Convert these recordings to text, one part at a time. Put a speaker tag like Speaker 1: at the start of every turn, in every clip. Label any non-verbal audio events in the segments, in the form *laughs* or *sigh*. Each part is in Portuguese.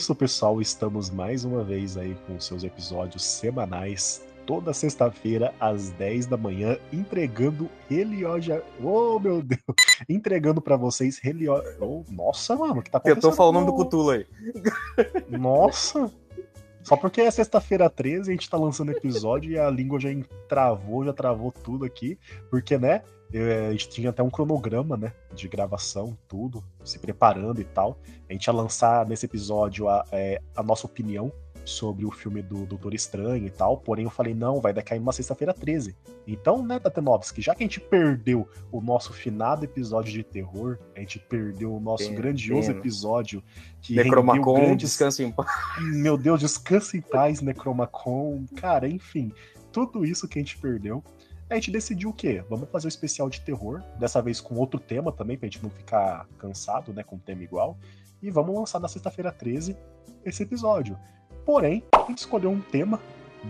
Speaker 1: é isso, pessoal. Estamos mais uma vez aí com seus episódios semanais, toda sexta-feira, às 10 da manhã, entregando Helioja. Oh, meu Deus! Entregando para vocês Helioja. Oh, nossa, mano, que tá
Speaker 2: Tentou falar o nome do Cutulo aí. *laughs*
Speaker 1: Nossa! Só porque é sexta-feira 13, a gente tá lançando episódio e a língua já travou, já travou tudo aqui. Porque, né? É, a gente tinha até um cronograma, né? De gravação, tudo, se preparando e tal. A gente ia lançar nesse episódio a, é, a nossa opinião sobre o filme do Doutor Estranho e tal. Porém, eu falei, não, vai cair uma sexta-feira 13. Então, né, Tatenovski, já que a gente perdeu o nosso finado episódio de terror, a gente perdeu o nosso grandioso episódio
Speaker 2: que Necromacon, grandes... descansa em paz. *laughs*
Speaker 1: Meu Deus, descansa em paz, Necromacon. Cara, enfim, tudo isso que a gente perdeu. A gente decidiu o quê? Vamos fazer o um especial de terror, dessa vez com outro tema também, pra gente não ficar cansado, né, com um tema igual. E vamos lançar na sexta-feira 13 esse episódio. Porém, a gente escolheu um tema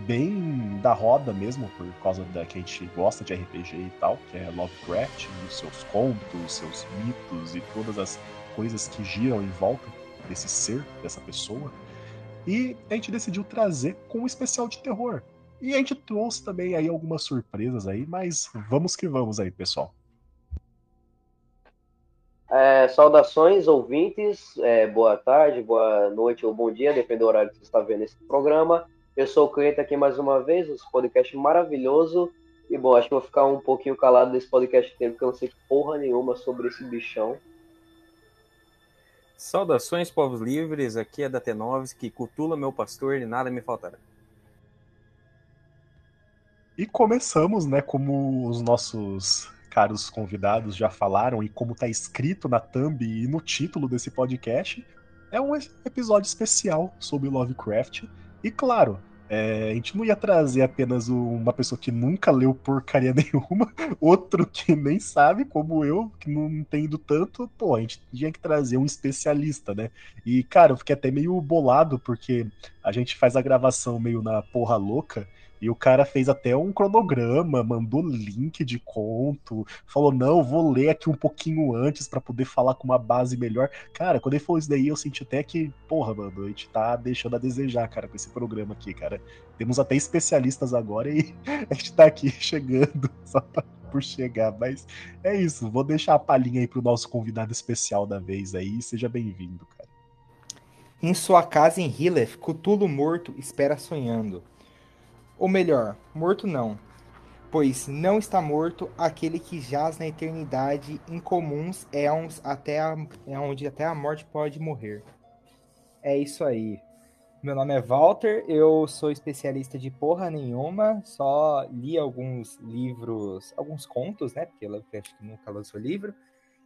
Speaker 1: bem da roda mesmo, por causa da que a gente gosta de RPG e tal, que é Lovecraft, os seus contos, seus mitos e todas as coisas que giram em volta desse ser, dessa pessoa. E a gente decidiu trazer com um especial de terror. E a gente trouxe também aí algumas surpresas aí, mas vamos que vamos aí, pessoal.
Speaker 3: É, saudações, ouvintes. É, boa tarde, boa noite ou bom dia, depende do horário que você está vendo esse programa. Eu sou o Cleiton aqui mais uma vez, esse podcast maravilhoso. E bom, acho que vou ficar um pouquinho calado desse podcast inteiro, porque eu não sei porra nenhuma sobre esse bichão.
Speaker 2: Saudações, povos livres. Aqui é da T9, que cutula meu pastor e nada me faltará.
Speaker 1: E começamos, né, como os nossos caros convidados já falaram e como tá escrito na thumb e no título desse podcast, é um episódio especial sobre Lovecraft. E claro, é, a gente não ia trazer apenas uma pessoa que nunca leu porcaria *laughs* nenhuma, outro que nem sabe, como eu, que não entendo tanto. Pô, a gente tinha que trazer um especialista, né? E, cara, eu fiquei até meio bolado, porque a gente faz a gravação meio na porra louca. E o cara fez até um cronograma, mandou link de conto, falou: não, vou ler aqui um pouquinho antes para poder falar com uma base melhor. Cara, quando ele falou isso daí, eu senti até que, porra, mano, a gente tá deixando a desejar, cara, com esse programa aqui, cara. Temos até especialistas agora e *laughs* a gente tá aqui *laughs* chegando, só por chegar. Mas é isso, vou deixar a palhinha aí pro nosso convidado especial da vez aí. Seja bem-vindo, cara.
Speaker 4: Em sua casa em Hilleth, Cutulo morto espera sonhando. Ou melhor, morto não, pois não está morto aquele que jaz na eternidade em comuns éons até a, é onde até a morte pode morrer. É isso aí. Meu nome é Walter, eu sou especialista de porra nenhuma, só li alguns livros, alguns contos, né? Porque eu acho que nunca lançou livro.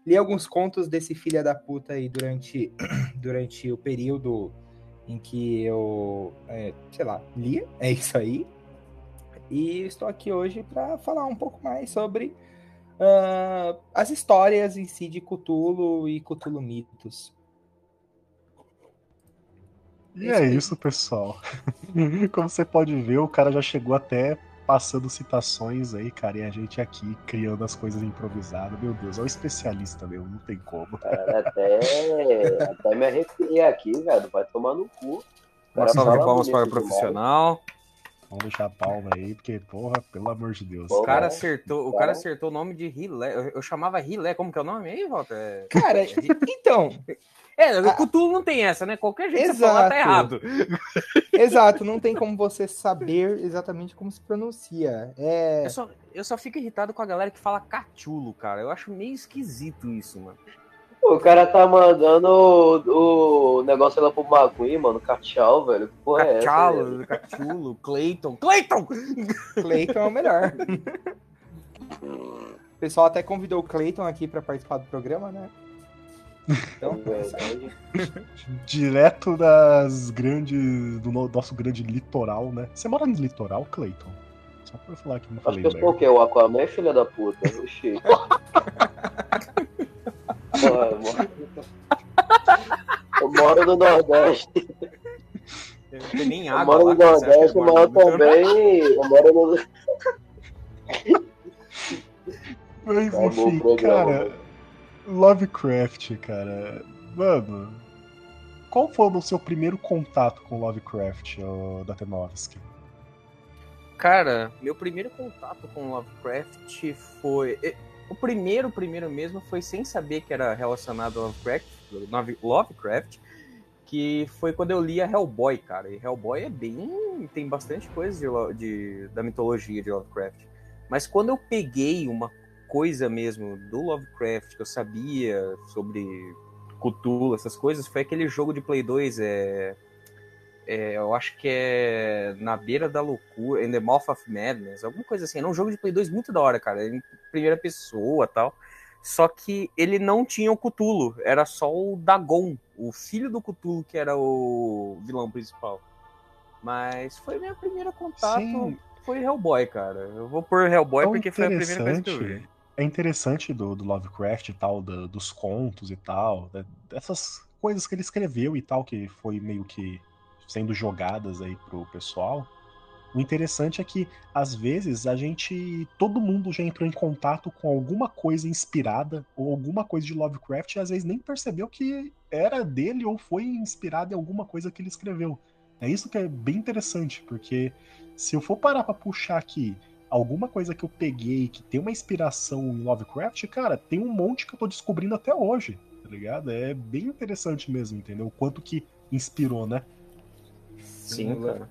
Speaker 4: Li alguns contos desse filho da puta aí durante, *clears throat* durante o período em que eu, é, sei lá, lia. É isso aí. E estou aqui hoje para falar um pouco mais sobre uh, as histórias em si de Cthulhu e Cthulhu mitos.
Speaker 1: E é isso, pessoal. *laughs* Como você pode ver, o cara já chegou até passando citações aí, cara, e a gente aqui criando as coisas improvisadas. Meu Deus, é um especialista mesmo, não tem como.
Speaker 3: Cara, até, até me arrepiei aqui, velho. Vai tomar no cu.
Speaker 2: Uma salva de palmas para o profissional.
Speaker 1: Vamos deixar a palma aí, porque, porra, pelo amor de Deus.
Speaker 2: O cara acertou, o cara acertou o nome de Rilé. Eu, eu chamava Rilé, como que é o nome aí, Walter? É...
Speaker 4: Cara, então.
Speaker 2: É, o Cthulhu não tem essa, né? Qualquer jeito Exato. você falar tá errado. *laughs*
Speaker 4: Exato, não tem como você saber exatamente como se pronuncia. É...
Speaker 2: Eu, só, eu só fico irritado com a galera que fala cachulo, cara. Eu acho meio esquisito isso, mano.
Speaker 3: O cara tá mandando o, o negócio lá pro Magui, mano. Cachal, velho. Que porra é essa?
Speaker 2: Cachulo, *laughs* Clayton. Clayton!
Speaker 4: Clayton é o melhor. *laughs* O pessoal até convidou o Clayton aqui pra participar do programa, né?
Speaker 1: Então, é *laughs* Direto das grandes. do nosso grande litoral, né? Você mora no litoral, Clayton? Só pra eu falar que não falei.
Speaker 3: Acho que eu sou o quê? O Aquaman, filha da puta. Oxi. Eu moro no Nordeste.
Speaker 2: Tem nem água.
Speaker 3: Eu moro no Nordeste, mas eu também. Eu moro no.
Speaker 1: Mas enfim, cara. Lovecraft, cara. Mano. qual foi o seu primeiro contato com Lovecraft, Datenovski?
Speaker 2: Cara, meu primeiro contato com Lovecraft foi. O primeiro, primeiro mesmo, foi sem saber que era relacionado a Lovecraft, Lovecraft, que foi quando eu li a Hellboy, cara. E Hellboy é bem. tem bastante coisa de, de- da mitologia de Lovecraft. Mas quando eu peguei uma coisa mesmo do Lovecraft, que eu sabia sobre Cthulhu, essas coisas, foi aquele jogo de Play 2, é. É, eu acho que é Na Beira da Loucura, In the Mouth of Madness, alguma coisa assim. Era um jogo de Play 2 muito da hora, cara. Em primeira pessoa tal. Só que ele não tinha o Cthulhu, era só o Dagon, o filho do Cthulhu, que era o vilão principal. Mas foi meu primeiro contato,
Speaker 1: Sim.
Speaker 2: foi Hellboy, cara. Eu vou pôr Hellboy porque foi a primeira coisa que eu vi.
Speaker 1: É interessante do, do Lovecraft e tal, da- dos contos e tal, dessas coisas que ele escreveu e tal, que foi meio que sendo jogadas aí pro pessoal. O interessante é que, às vezes, a gente. Todo mundo já entrou em contato com alguma coisa inspirada, ou alguma coisa de Lovecraft, e às vezes nem percebeu que era dele ou foi inspirado em alguma coisa que ele escreveu. É isso que é bem interessante, porque se eu for parar pra puxar aqui alguma coisa que eu peguei que tem uma inspiração em Lovecraft, cara, tem um monte que eu tô descobrindo até hoje, tá ligado? É bem interessante mesmo, entendeu? O quanto que inspirou, né?
Speaker 2: Sim,
Speaker 4: o,
Speaker 2: cara.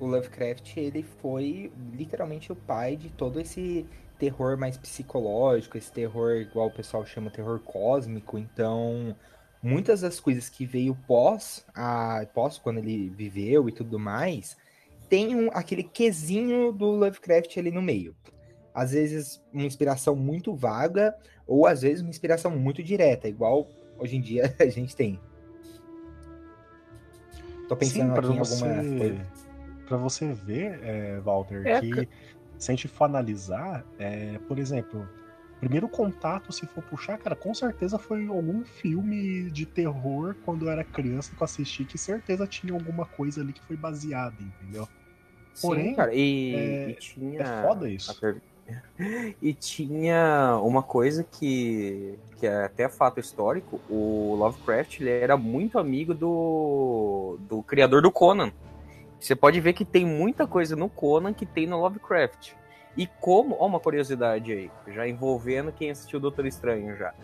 Speaker 4: o Lovecraft, ele foi literalmente o pai de todo esse terror mais psicológico, esse terror, igual o pessoal chama, terror cósmico. Então, muitas das coisas que veio pós, a, pós quando ele viveu e tudo mais, tem um, aquele quesinho do Lovecraft ali no meio. Às vezes uma inspiração muito vaga, ou às vezes uma inspiração muito direta, igual hoje em dia *laughs* a gente tem. Tô pensando
Speaker 1: pra
Speaker 4: aqui em
Speaker 1: você,
Speaker 4: alguma coisa.
Speaker 1: pra você ver, é, Walter,
Speaker 2: É,
Speaker 1: que se a gente for analisar, é, por exemplo, primeiro contato, se for puxar, cara, com certeza foi algum filme de terror quando eu era criança que eu assisti, que certeza tinha alguma coisa ali que foi baseada, entendeu? Porém,
Speaker 2: Sim, cara. E,
Speaker 1: é-
Speaker 2: e tinha.
Speaker 1: É foda isso.
Speaker 2: a per- *laughs* E tinha uma coisa que, que é até fato histórico, o Lovecraft ele era muito amigo do, do criador do Conan. Você pode ver que tem muita coisa no Conan que tem no Lovecraft. E como, ó uma curiosidade aí, já envolvendo quem assistiu Doutor Estranho já.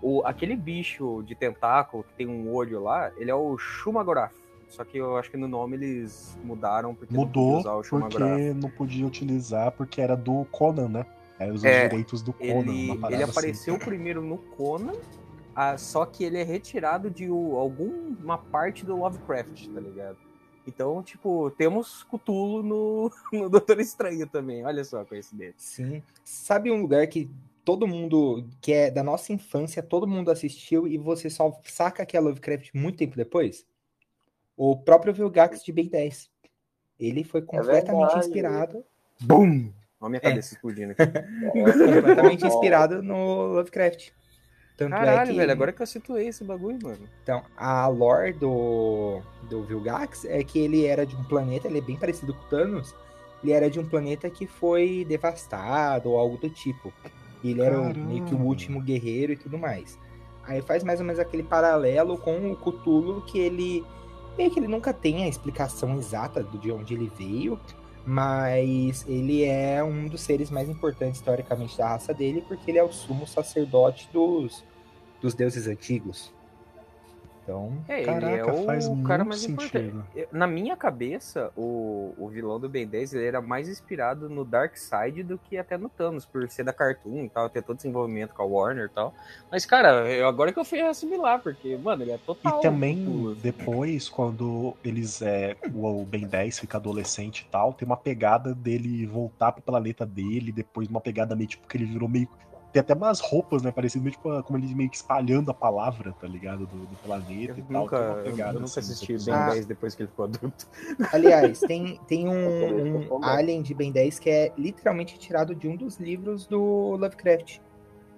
Speaker 2: O, aquele bicho de tentáculo que tem um olho lá, ele é o Shumagorath. Só que eu acho que no nome eles mudaram porque não podia
Speaker 1: Mudou
Speaker 2: usar o
Speaker 1: porque não podia utilizar, porque era do Conan, né? Era os
Speaker 2: É,
Speaker 1: direitos do Conan,
Speaker 2: Ele, ele
Speaker 1: parada
Speaker 2: apareceu primeiro no Conan, ah, só que ele é retirado de o- alguma parte do Lovecraft, tá ligado? Então, tipo, temos Cthulhu no, *laughs* no Doutor Estranho também. Olha só a coincidência.
Speaker 4: Sim. Sabe um lugar que todo mundo, que é da nossa infância, todo mundo assistiu e você só saca que é Lovecraft muito tempo depois? O próprio Vilgax de Ben 10. Ele foi completamente
Speaker 3: verdade.
Speaker 4: inspirado,
Speaker 2: BUM! Olha a minha
Speaker 4: É.
Speaker 2: cabeça explodindo aqui. *laughs*
Speaker 4: completamente inspirado no Lovecraft. Tanto é
Speaker 2: Caralho,
Speaker 4: que,
Speaker 2: velho, agora que eu situei esse bagulho, mano.
Speaker 4: então, a lore do, do Vilgax é que ele era de um planeta, ele é bem parecido com o Thanos, ele era de um planeta que foi devastado ou algo do tipo. Ele era o- meio que o último guerreiro e tudo mais. Aí faz mais ou menos aquele paralelo com o Cthulhu, que ele meio que ele nunca tem a explicação exata de onde ele veio, mas ele é um dos seres mais importantes historicamente da raça dele, porque ele é o sumo sacerdote dos, dos deuses antigos. Então,
Speaker 2: É, ele
Speaker 1: Caraca,
Speaker 2: é o
Speaker 1: faz
Speaker 2: cara
Speaker 1: muito
Speaker 2: mais
Speaker 1: sentido.
Speaker 2: importante. Na minha cabeça, o, o vilão do Ben 10 ele era mais inspirado no Darkseid do que até no Thanos, por ser da Cartoon e tal, ter todo desenvolvimento com a Warner e tal. Mas, cara, eu- agora que eu fui assimilar, porque, mano, ele é total.
Speaker 1: E também, depois, quando eles. É, o o Ben 10 fica adolescente e tal, tem uma pegada dele voltar pro planeta dele, depois uma pegada meio tipo que ele virou meio. Tem até umas roupas, né? Parecido meio tipo como ele meio que espalhando a palavra, tá ligado? Do, do planeta
Speaker 2: Eu
Speaker 1: e tal.
Speaker 2: nunca, eu,
Speaker 1: pegada
Speaker 2: eu nunca
Speaker 1: assim,
Speaker 2: assisti Ben
Speaker 4: Ah.
Speaker 1: episódios.
Speaker 2: 10 depois que ele ficou adulto. *laughs*
Speaker 4: aliás, tem, tem
Speaker 3: Eu
Speaker 4: um, um
Speaker 3: falando.
Speaker 4: alien de Ben 10 que é literalmente tirado de um dos livros do Lovecraft,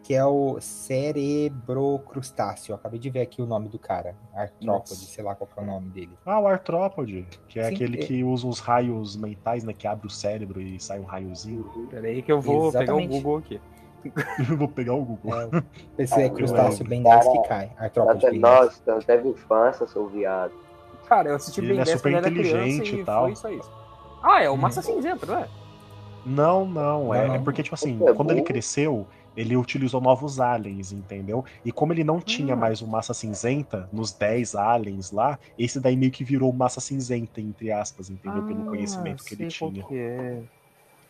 Speaker 4: que é o Cerebrocrustáceo. Acabei de ver aqui o nome do cara, Artrópode,
Speaker 2: Nossa.
Speaker 4: sei lá qual que é o nome dele.
Speaker 1: Ah, o Artrópode, que é
Speaker 4: Sim,
Speaker 1: aquele
Speaker 4: é-
Speaker 1: que usa os raios mentais, né? Que abre o cérebro e sai um raiozinho.
Speaker 2: Pera aí que eu vou pegar o
Speaker 4: Exatamente.
Speaker 2: Google aqui. *laughs*
Speaker 1: Eu vou pegar o Google.
Speaker 4: É, esse é
Speaker 3: Ah,
Speaker 4: crustáceo
Speaker 1: eu-
Speaker 4: bem 10 que cai. Artrópode
Speaker 3: Até,
Speaker 4: bem 10.
Speaker 3: nossa, até infância, seu viado.
Speaker 2: Cara, eu assisti
Speaker 1: Ele
Speaker 2: bem
Speaker 1: é
Speaker 2: 10
Speaker 1: super
Speaker 2: quando era criança
Speaker 1: inteligente
Speaker 2: e
Speaker 1: e tal.
Speaker 2: foi só isso. Ah, é o
Speaker 4: Uhum.
Speaker 2: Massa Cinzento, não é?
Speaker 1: Não, não, é,
Speaker 4: Não,
Speaker 1: é porque, tipo assim,
Speaker 3: É
Speaker 1: quando ele cresceu, ele utilizou novos aliens, entendeu? E como ele não tinha
Speaker 2: Ah.
Speaker 1: mais o massa cinzenta nos 10 aliens lá, esse daí meio que virou massa cinzenta, entre aspas, entendeu? Pelo conhecimento que ele
Speaker 2: Ah,
Speaker 1: tinha.
Speaker 2: que é.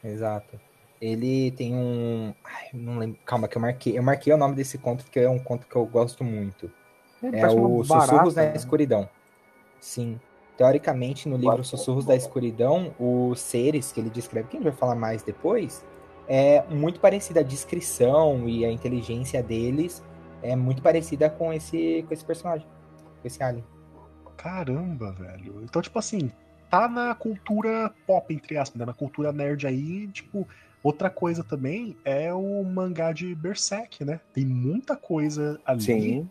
Speaker 4: Exato. Ele tem um. Ai, não lembro. Calma, que eu marquei. Eu marquei o nome desse conto porque é um conto que eu gosto muito. É
Speaker 2: parece uma
Speaker 4: o Sussurros
Speaker 2: barata,
Speaker 4: da Escuridão. Sim. Teoricamente, no livro Sussurros da Escuridão, os seres que ele descreve, que a gente vai falar mais depois, é muito parecida a descrição e a inteligência deles é muito parecida com esse, com esse personagem, com esse alien.
Speaker 1: Caramba, velho. Então, tipo assim, tá na cultura pop, entre aspas, né? Na cultura nerd aí, tipo. Outra coisa também é o mangá de Berserk, né? Tem muita coisa ali
Speaker 2: Sim.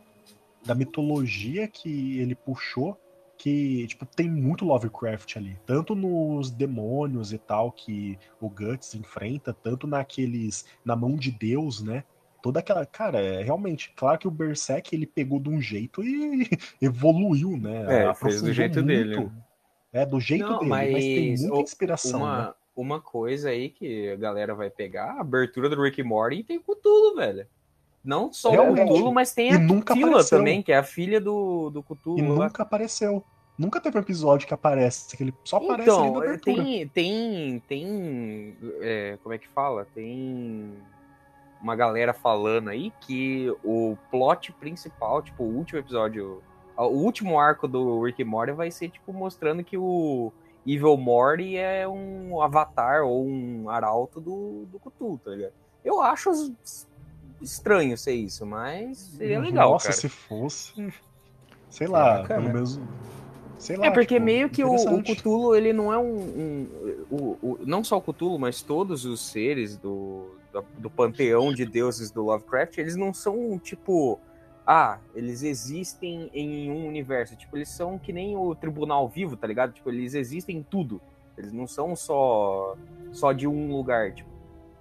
Speaker 1: da mitologia que ele puxou que, tipo, tem muito Lovecraft ali. Tanto nos demônios e tal que o Guts enfrenta, tanto naqueles. na mão de Deus, né? Toda aquela. Cara, é realmente. Claro que o Berserk ele pegou de um jeito e *laughs* evoluiu, né?
Speaker 2: É, fez do jeito
Speaker 1: muito.
Speaker 2: dele.
Speaker 1: É, do jeito
Speaker 2: Não,
Speaker 1: dele, mas, tem
Speaker 2: mas
Speaker 1: muita
Speaker 2: o-
Speaker 1: inspiração, né?
Speaker 2: Uma, coisa aí que a galera vai pegar, a abertura do Rick Morty tem Cthulhu, velho. Não só o
Speaker 1: Realmente.
Speaker 2: Cthulhu, mas tem
Speaker 1: E
Speaker 2: a
Speaker 1: nunca
Speaker 2: Tila
Speaker 1: apareceu.
Speaker 2: também, que é a filha do, do Cthulhu.
Speaker 1: E
Speaker 2: lá.
Speaker 1: nunca apareceu. Nunca teve um episódio que aparece, que ele só aparece ali na
Speaker 2: Então,
Speaker 1: abertura.
Speaker 2: tem, tem, tem, é, como é que fala? Tem uma galera falando aí que o plot principal, tipo, o último episódio, o último arco do Rick Morty vai ser, tipo, mostrando que o Evil Morty é um avatar ou um arauto do, do Cthulhu, tá ligado? Eu acho es- estranho ser isso, mas seria legal,
Speaker 1: Nossa,
Speaker 2: cara.
Speaker 1: se fosse. Sei lá,
Speaker 4: bacana.
Speaker 1: pelo menos. Sei lá.
Speaker 2: É porque
Speaker 1: tipo,
Speaker 2: meio que o, o. Cthulhu, ele não é um. um- o, o- não só o Cthulhu, mas todos os seres do, do, do panteão de deuses do Lovecraft, eles não são tipo. Ah, eles existem em um universo. Tipo, eles são que nem o tribunal vivo, tá ligado? Tipo, eles existem em tudo. Eles não são só, só de um lugar. Tipo,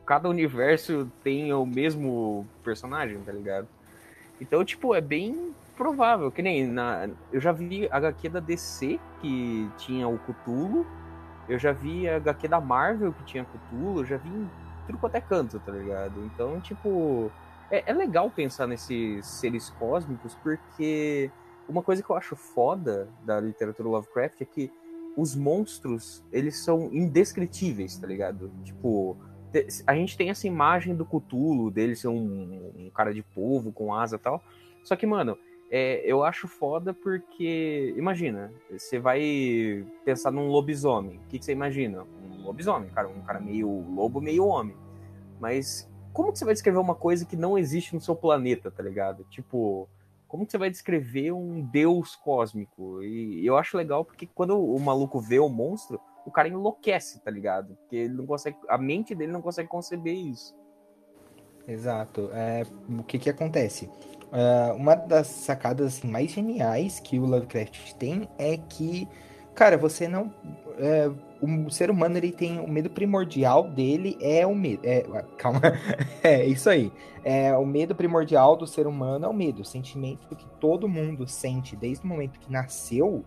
Speaker 2: cada universo tem o mesmo personagem, tá ligado? Então, tipo, é bem provável. Que nem na. Eu já vi HQ da DC que tinha o Cthulhu. Eu já vi a HQ da Marvel que tinha Cthulhu. Eu já vi em tudo quanto é canto, tá ligado? Então, tipo. É, é legal pensar nesses seres cósmicos, porque uma coisa que eu acho foda da literatura Lovecraft é que os monstros, eles são indescritíveis, tá ligado? Tipo, a gente tem essa imagem do Cthulhu, dele ser um, um cara de povo com asa e tal. Só que, mano, é, eu acho foda porque, imagina, você vai pensar num lobisomem. O que, que você imagina? Um lobisomem, cara, um cara meio lobo, meio homem. Mas como que você vai descrever uma coisa que não existe no seu planeta, tá ligado? Tipo, como que você vai descrever um deus cósmico? E eu acho legal porque quando o maluco vê o monstro, o cara enlouquece, tá ligado? Porque ele não consegue, a mente dele não consegue conceber isso.
Speaker 4: Exato. É, o que que acontece? É, uma das sacadas assim, mais geniais que o Lovecraft tem é que, cara, você não. é, o ser humano ele tem o medo primordial dele é o medo. É, calma, *laughs* é isso aí. É, o medo primordial do ser humano é o medo, o sentimento que todo mundo sente desde o momento que nasceu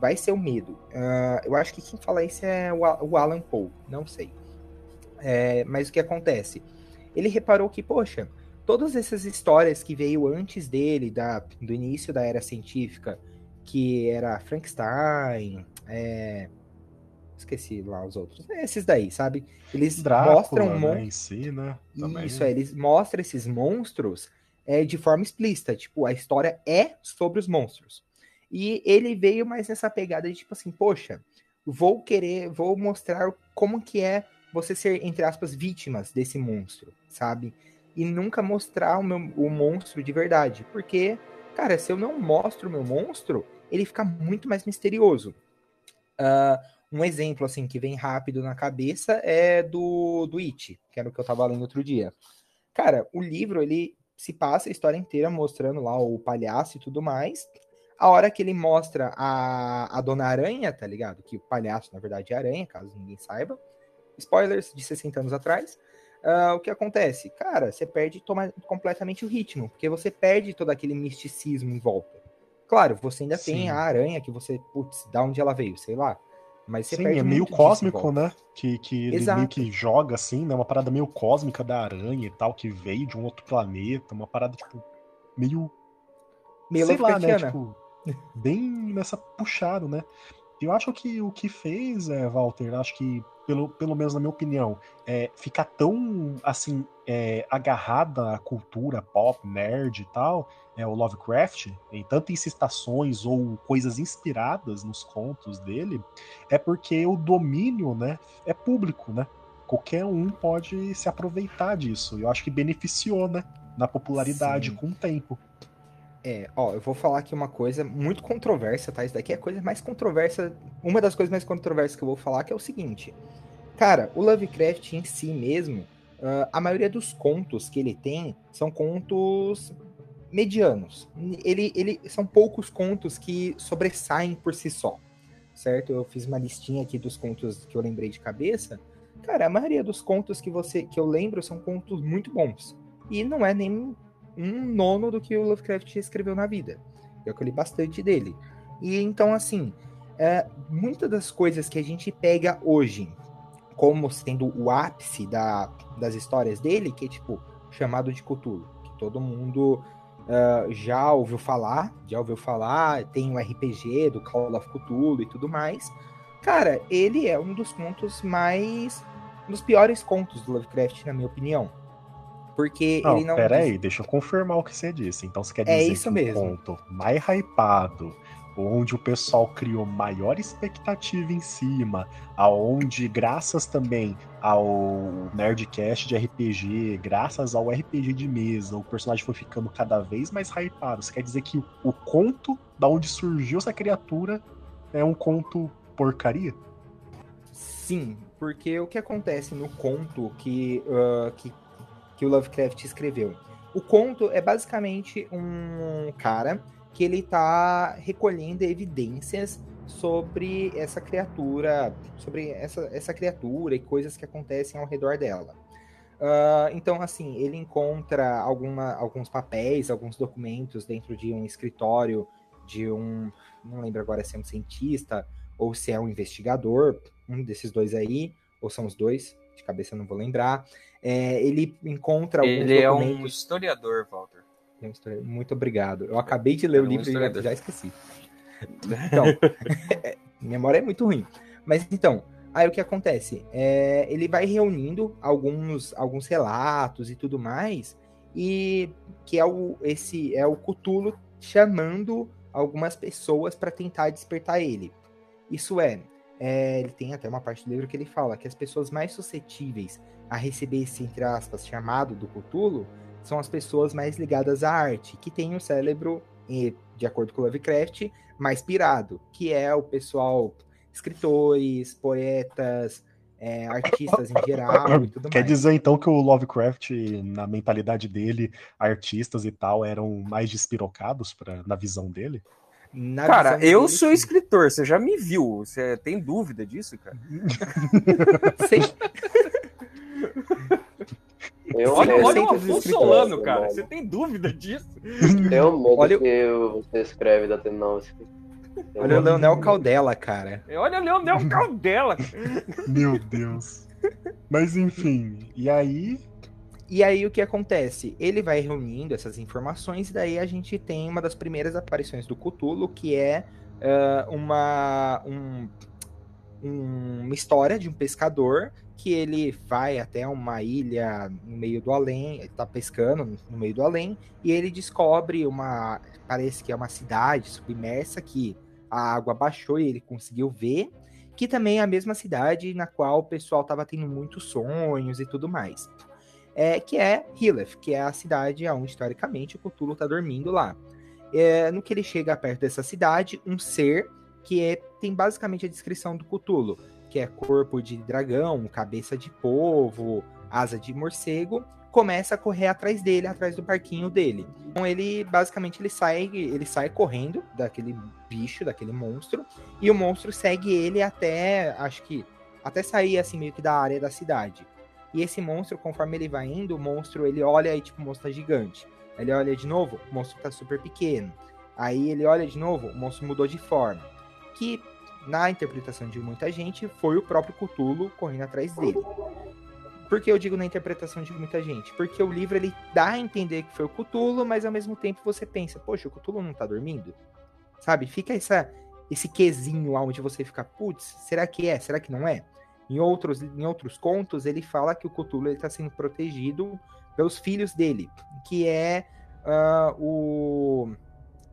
Speaker 4: vai ser o medo. Ah, eu acho que quem fala isso é o, o Alan Poe, não sei. É, mas o que acontece? Ele reparou que, poxa, todas essas histórias que veio antes dele, da, do início da era científica, que era Frankenstein, é, esqueci lá os outros, é, esses daí, sabe? Eles
Speaker 1: Drácula,
Speaker 4: mostram mon-
Speaker 1: né, em si, né?
Speaker 4: Isso, é, eles mostram esses monstros é, de forma explícita. Tipo, a história é sobre os monstros. E ele veio mais nessa pegada de tipo assim, poxa, vou querer, vou mostrar como que é você ser, entre aspas, vítimas desse monstro, sabe? E nunca mostrar o, meu, o monstro de verdade. Porque, cara, se eu não mostro o meu monstro, ele fica muito mais misterioso. Ah, um exemplo, assim, que vem rápido na cabeça é do, do It, que era o que eu tava lendo outro dia. Cara, o livro, ele se passa a história inteira mostrando lá o palhaço e tudo mais. A hora que ele mostra a, a Dona Aranha, tá ligado? Que o palhaço, na verdade, é aranha, caso ninguém saiba. Spoilers de 60 anos atrás. uh, o que acontece? Cara, você perde toma, completamente o ritmo, porque você perde todo aquele misticismo em volta. Claro, você ainda Sim. tem a aranha que você, putz, da onde ela veio, sei lá. Mas você
Speaker 1: Sim, é meio cósmico, né? Que, que ele Exato. meio que joga assim, né? Uma parada meio cósmica da aranha e tal, que veio de um outro planeta, uma parada, tipo, meio. Meio sei lá, né? Tipo, bem nessa puxada, né? Eu acho que o que fez, é, Walter, acho que, pelo, pelo menos na minha opinião, é ficar tão, assim, é, agarrada à cultura pop, nerd e tal, é, o Lovecraft, em tantas citações ou coisas inspiradas nos contos dele, é porque o domínio, né, é público, né? Qualquer um pode se aproveitar disso. Eu acho que beneficiou, né, na popularidade Sim. com o tempo.
Speaker 4: É, ó, eu vou falar aqui uma coisa muito controversa, tá? Isso daqui é a coisa mais controversa. Uma das coisas mais controversas que eu vou falar que é o seguinte. Cara, o Lovecraft em si mesmo, uh, a maioria dos contos que ele tem são contos medianos. Ele, ele são poucos contos que sobressaem por si só, certo? Eu fiz uma listinha aqui dos contos que eu lembrei de cabeça. Cara, a maioria dos contos que você que eu lembro são contos muito bons. E não é nem um nono do que o Lovecraft escreveu na vida. Eu li bastante dele. E então, assim, é, muitas das coisas que a gente pega hoje como sendo o ápice da, das histórias dele, que é tipo, chamado de Cthulhu, que todo mundo uh, já ouviu falar, já ouviu falar, tem um RPG do Call of Cthulhu e tudo mais. Cara, ele é um dos contos mais. um dos piores contos do Lovecraft, na minha opinião. Porque
Speaker 1: não,
Speaker 4: ele não.
Speaker 1: Peraí, deixa eu confirmar o que você disse. Então você quer é dizer é isso que mesmo. o conto mais hypado, onde o pessoal criou maior expectativa em cima, aonde graças também ao Nerdcast de RPG, graças ao RPG de mesa, o personagem foi ficando cada vez mais hypado. Você quer dizer que o conto da onde surgiu essa criatura é um conto porcaria?
Speaker 4: Sim, porque o que acontece no conto que, uh, que que o Lovecraft escreveu. O conto é basicamente um cara que ele está recolhendo evidências sobre essa criatura, sobre essa, essa criatura e coisas que acontecem ao redor dela. Uh, então, assim, ele encontra alguma, alguns papéis, alguns documentos dentro de um escritório de um, não lembro agora se é um cientista ou se é um investigador, um desses dois aí, ou são os dois, de cabeça não vou lembrar. É, ele encontra
Speaker 2: Ele é um historiador, Walter.
Speaker 4: É Muito obrigado. Eu acabei de ler é o livro e já esqueci. Então, *laughs* memória é muito ruim. Mas então, aí o que acontece? É, ele vai reunindo alguns, alguns relatos e tudo mais, e que é o, esse é o Cutulo chamando algumas pessoas para tentar despertar ele. Isso é, é, ele tem até uma parte do livro que ele fala que as pessoas mais suscetíveis a receber esse, entre aspas, chamado do Cthulhu são as pessoas mais ligadas à arte, que tem o cérebro, de acordo com Lovecraft, mais pirado, que é o pessoal, escritores, poetas, é, artistas em geral e tudo
Speaker 1: Quer
Speaker 4: mais.
Speaker 1: dizer então que o Lovecraft, na mentalidade dele, artistas e tal eram mais despirocados pra, na visão dele?
Speaker 2: Na cara, eu dele, sou sim. escritor, você já me viu. Você tem dúvida disso, cara? *laughs* Sim. Eu olha olha o Afonso Solano, cara. Você tem dúvida disso?
Speaker 3: Tem um modo olha... que você escreve da Tenowski.
Speaker 4: Olha o Leonel Caldela, cara.
Speaker 2: Olha o Leonel Caldela.
Speaker 1: Meu Deus. Mas enfim, e aí?
Speaker 4: E aí o que acontece? Ele vai reunindo essas informações e daí a gente tem uma das primeiras aparições do Cthulhu, que é uh, uma, um, um, uma história de um pescador que ele vai até uma ilha no meio do além, ele tá pescando no meio do além, e ele descobre uma, parece que é uma cidade submersa que a água baixou e ele conseguiu ver, que também é a mesma cidade na qual o pessoal estava tendo muitos sonhos e tudo mais. É, que é Hileth, que é a cidade onde, historicamente, o Cthulhu está dormindo lá. É, no que ele chega perto dessa cidade, um ser que é, tem basicamente a descrição do Cthulhu que é corpo de dragão, cabeça de polvo, asa de morcego, começa a correr atrás dele, atrás do barquinho dele. Então ele basicamente ele sai, ele sai correndo daquele bicho, daquele monstro, e o monstro segue ele até, acho que até sair assim meio que da área da cidade. E esse monstro, conforme ele vai indo, o monstro ele olha e tipo, o monstro tá gigante. Ele olha de novo, o monstro tá super pequeno. Aí ele olha de novo, o monstro mudou de forma. Que na interpretação de muita gente foi o próprio Cthulhu correndo atrás dele. Por que eu digo na interpretação de muita gente? Porque o livro ele dá a entender que foi o Cthulhu, mas ao mesmo tempo você pensa, poxa, o Cthulhu não tá dormindo? Sabe? Fica essa, esse quesinho onde você fica, putz, será que é? Será que não é? Em outros, em outros contos, ele fala que o Cthulhu está sendo protegido pelos filhos dele, que é uh, o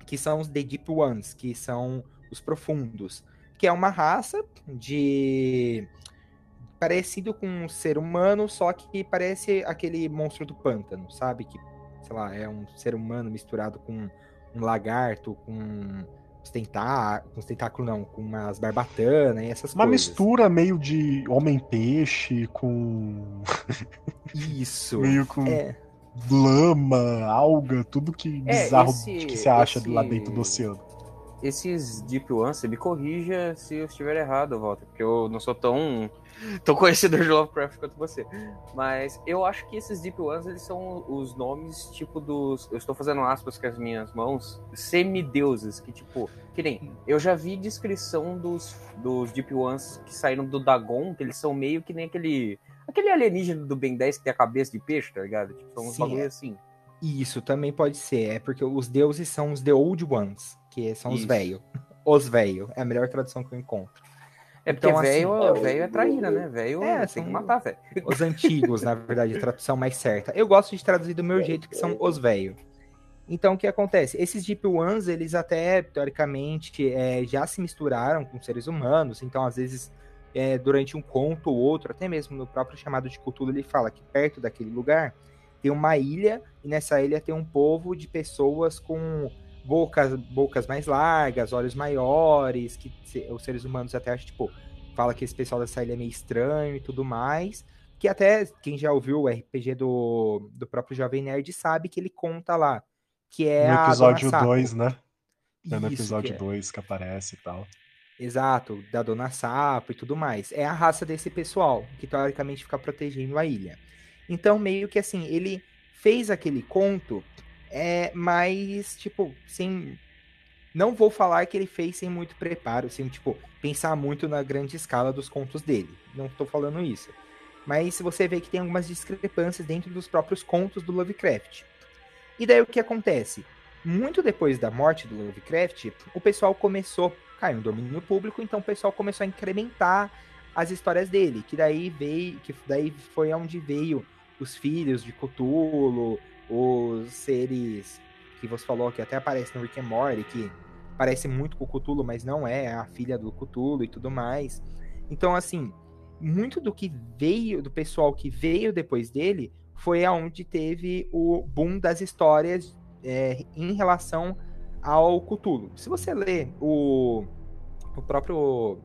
Speaker 4: que são os The Deep Ones, que são os profundos, que é uma raça de parecido com um ser humano, só que parece aquele monstro do pântano, sabe? Que, sei lá, é um ser humano misturado com um lagarto, com os tentáculos, com os tentáculos não, com umas barbatanas e essas
Speaker 1: Uma
Speaker 4: coisas.
Speaker 1: mistura meio de homem-peixe com.
Speaker 4: Isso. *laughs*
Speaker 1: meio com
Speaker 4: É,
Speaker 1: lama, alga, tudo que
Speaker 2: É,
Speaker 1: bizarro
Speaker 2: esse-
Speaker 1: que você acha
Speaker 2: esse-
Speaker 1: lá dentro do oceano.
Speaker 2: Esses Deep Ones, você me corrija se eu estiver errado, Walter, porque eu não sou tão, tão *laughs* conhecedor de Lovecraft quanto você. Mas eu acho que esses Deep Ones, eles são os nomes, tipo, dos... Eu estou fazendo aspas com as minhas mãos, semideuses, que, tipo... Que nem, eu já vi descrição dos, dos Deep Ones que saíram do Dagon, que eles são meio que nem aquele... Aquele alienígena do Ben 10 que tem a cabeça de peixe, tá ligado? Tipo, são uns
Speaker 4: Sim, é.
Speaker 2: assim.
Speaker 4: isso também pode ser. É porque os deuses são os The Old Ones, que são os
Speaker 2: Isso.
Speaker 4: velho. Os velho. É a melhor tradução que eu encontro.
Speaker 2: É porque
Speaker 4: Então, assim,
Speaker 2: velho
Speaker 3: é,
Speaker 2: velho é traíra, né? Velho
Speaker 4: É,
Speaker 2: tem que matar, velho.
Speaker 4: Os antigos, na verdade, a tradução mais certa. Eu gosto de traduzir do meu jeito, que são os velho. Então, o que acontece? Esses Deep Ones, eles até, teoricamente, é, já se misturaram com seres humanos. Então, às vezes, é, durante um conto ou outro, até mesmo no próprio chamado de Cthulhu, ele fala que perto daquele lugar tem uma ilha, e nessa ilha tem um povo de pessoas com bocas, bocas mais largas, olhos maiores, que os seres humanos até acham, tipo, fala que esse pessoal dessa ilha é meio estranho e tudo mais. Que até quem já ouviu o RPG do, do próprio Jovem Nerd sabe que ele conta lá. Que é
Speaker 1: no episódio
Speaker 4: Dona Sapo.
Speaker 1: 2, né? É no episódio
Speaker 4: que é-
Speaker 1: 2 que aparece e tal.
Speaker 4: Exato, da Dona Sapo e tudo mais. É a raça desse pessoal, que teoricamente fica protegendo a ilha. Então, meio que assim, ele fez aquele conto, é, mas, tipo, sem. Não vou falar que ele fez sem muito preparo, sem, tipo, pensar muito na grande escala dos contos dele. Não tô falando isso. Mas você vê que tem algumas discrepâncias dentro dos próprios contos do Lovecraft. E daí o que acontece? Muito depois da morte do Lovecraft, o pessoal começou a cair no domínio público, então o pessoal começou a incrementar as histórias dele, que daí veio, que daí foi onde veio os filhos de Cthulhu, os seres que você falou que até aparece no Rick and Morty, que parece muito com o Cthulhu, mas não é, é a filha do Cthulhu e tudo mais. Então, assim, muito do que veio, do pessoal que veio depois dele, foi aonde teve o boom das histórias é, em relação ao Cthulhu. Se você ler o, o próprio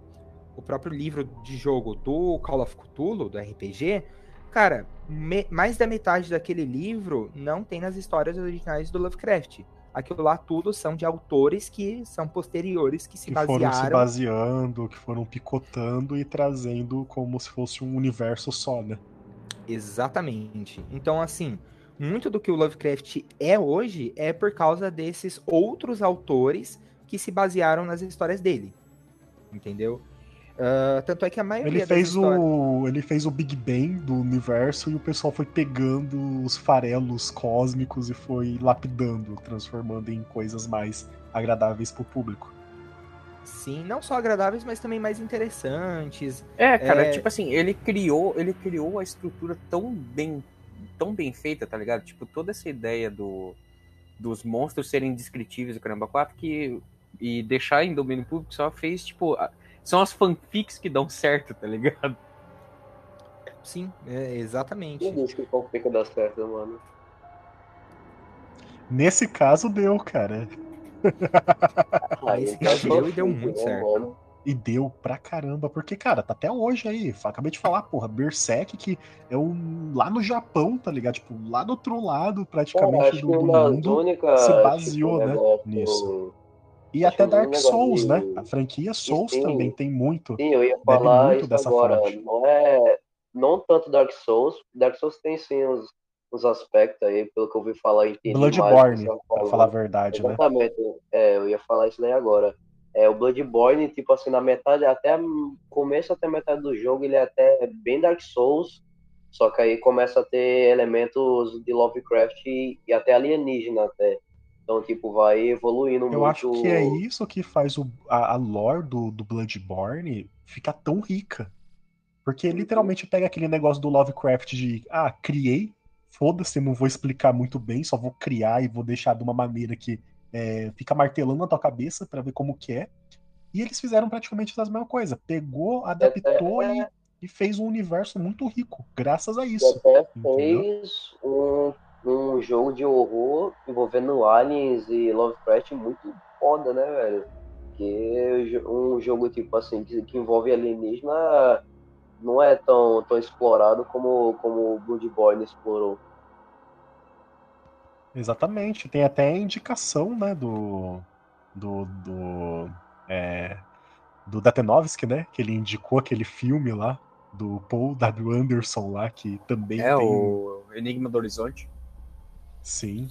Speaker 4: o próprio livro de jogo do Call of Cthulhu, do RPG, cara, me- mais da metade daquele livro não tem nas histórias originais do Lovecraft. Aquilo lá tudo são de autores que são posteriores, que se
Speaker 1: Que foram se
Speaker 4: basearam
Speaker 1: baseando, que foram picotando e trazendo como se fosse um universo só, né?
Speaker 4: Exatamente. Então, assim, muito do que o Lovecraft é hoje é por causa desses outros autores que se basearam nas histórias dele. Entendeu? Ah, tanto é que a maioria
Speaker 1: Ele fez
Speaker 4: histórias...
Speaker 1: o. Ele fez o Big Bang do universo e o pessoal foi pegando os farelos cósmicos e foi lapidando, transformando em coisas mais agradáveis pro público.
Speaker 4: Sim, não só agradáveis, mas também mais interessantes.
Speaker 2: É, cara,
Speaker 4: É.
Speaker 2: tipo assim, ele criou, ele criou a estrutura tão bem, tão bem feita, tá ligado? Tipo, toda essa ideia do, dos monstros serem descritíveis do caramba 4 que e deixar em domínio público só fez, tipo, a- são as fanfics que dão certo, tá ligado?
Speaker 4: Sim, é, exatamente.
Speaker 3: Quem disse que o fanfic dá certo, mano?
Speaker 1: Nesse caso deu, cara.
Speaker 3: Aí, *laughs*
Speaker 4: esse
Speaker 3: então,
Speaker 4: caso deu e deu muito
Speaker 3: né,
Speaker 4: certo.
Speaker 3: mano?
Speaker 1: E deu pra caramba, porque, cara, tá até hoje aí. Acabei de falar, porra, Berserk, que é um. lá no Japão, tá ligado? Tipo, lá do outro lado, praticamente, do, do mundo.
Speaker 3: únicas.
Speaker 1: se baseou,
Speaker 3: tipo,
Speaker 1: né,
Speaker 3: negócio-
Speaker 1: nisso. E até Dark Souls, né? A franquia Souls
Speaker 3: Sim.
Speaker 1: também tem muito.
Speaker 3: Sim, eu ia falar
Speaker 1: muito
Speaker 3: isso
Speaker 1: dessa
Speaker 3: agora.
Speaker 1: fonte.
Speaker 3: Não é. não tanto Dark Souls. Dark Souls tem sim os, os aspectos aí, pelo que eu ouvi falar, entendi
Speaker 1: Bloodborne, pra falar a verdade, né?
Speaker 3: Exatamente, é, eu ia falar isso daí agora. É, o Bloodborne, tipo assim, na metade, até começo até metade do jogo, ele é até bem Dark Souls, só que aí começa a ter elementos de Lovecraft e, e até alienígena até. Então, tipo, vai evoluindo
Speaker 1: eu muito. Eu acho que é isso que faz o, a, a lore do, do Bloodborne ficar tão rica. Porque uhum. literalmente pega aquele negócio do Lovecraft de, ah, criei, foda-se, não vou explicar muito bem, só vou criar e vou deixar de uma maneira que é, fica martelando na tua cabeça para ver como que é. E eles fizeram praticamente a mesma coisa. Pegou, adaptou é, e, e, fez um universo muito rico, graças a isso.
Speaker 3: Até fez um, um jogo de horror envolvendo aliens e Lovecraft muito foda, né, velho? Que um jogo tipo assim, que, que envolve alienígena não é tão, tão explorado como, como o Bloodborne explorou.
Speaker 1: Exatamente. Tem até indicação, né, do. Do. do é, do Datenovski, né? Que ele indicou aquele filme lá, do Paul W. Anderson lá, que também.
Speaker 2: É,
Speaker 1: tem...
Speaker 2: o Enigma do Horizonte.
Speaker 1: Sim.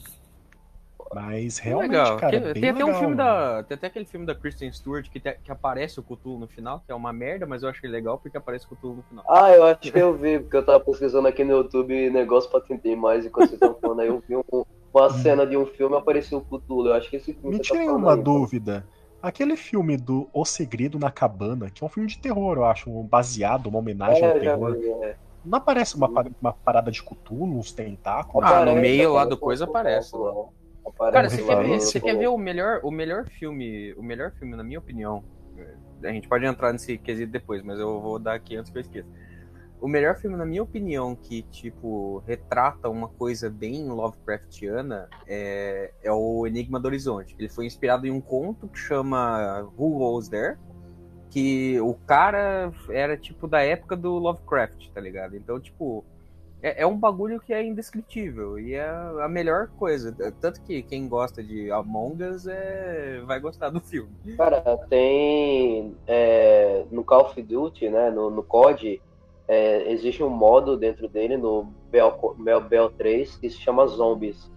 Speaker 1: Mas realmente, legal. cara. É
Speaker 2: tem até
Speaker 1: legal,
Speaker 2: um filme da. Tem até aquele filme da Kristen Stewart que, te, que aparece o Cthulhu no final, que é uma merda, mas eu achei legal porque aparece o Cthulhu no final.
Speaker 3: Ah, eu acho que eu vi, porque eu tava pesquisando aqui no YouTube negócio pra entender mais enquanto vocês estão falando aí, eu vi um, uma cena de um filme apareceu o Cthulhu. Eu acho que esse filme.
Speaker 1: Me tirem tá uma aí, dúvida. Aquele filme do O Segredo na Cabana, que é um filme de terror, eu acho, um baseado, uma homenagem é, ao terror. Vi, é. Não aparece uma, uma parada de Cthulhu, uns tentáculos?
Speaker 2: Ah, no meio lá do coisa aparece. Lá. Cara, você, quer ver, você quer ver o melhor, o melhor filme, o melhor filme, na minha opinião, a gente pode entrar nesse quesito depois, mas eu vou dar aqui antes que eu esqueça. O melhor filme, na minha opinião, que, tipo, retrata uma coisa bem Lovecraftiana é, é o Enigma do Horizonte. Ele foi inspirado em um conto que chama Who Was There? Que o cara era, tipo, da época do Lovecraft, tá ligado? Então, tipo, é, é, um bagulho que é indescritível e é a melhor coisa. Tanto que quem gosta de Among Us é... vai gostar do filme.
Speaker 3: Cara, tem é, no Call of Duty, né, no, no COD, é, existe um modo dentro dele, no Bel, Bel 3, que se chama Zombies.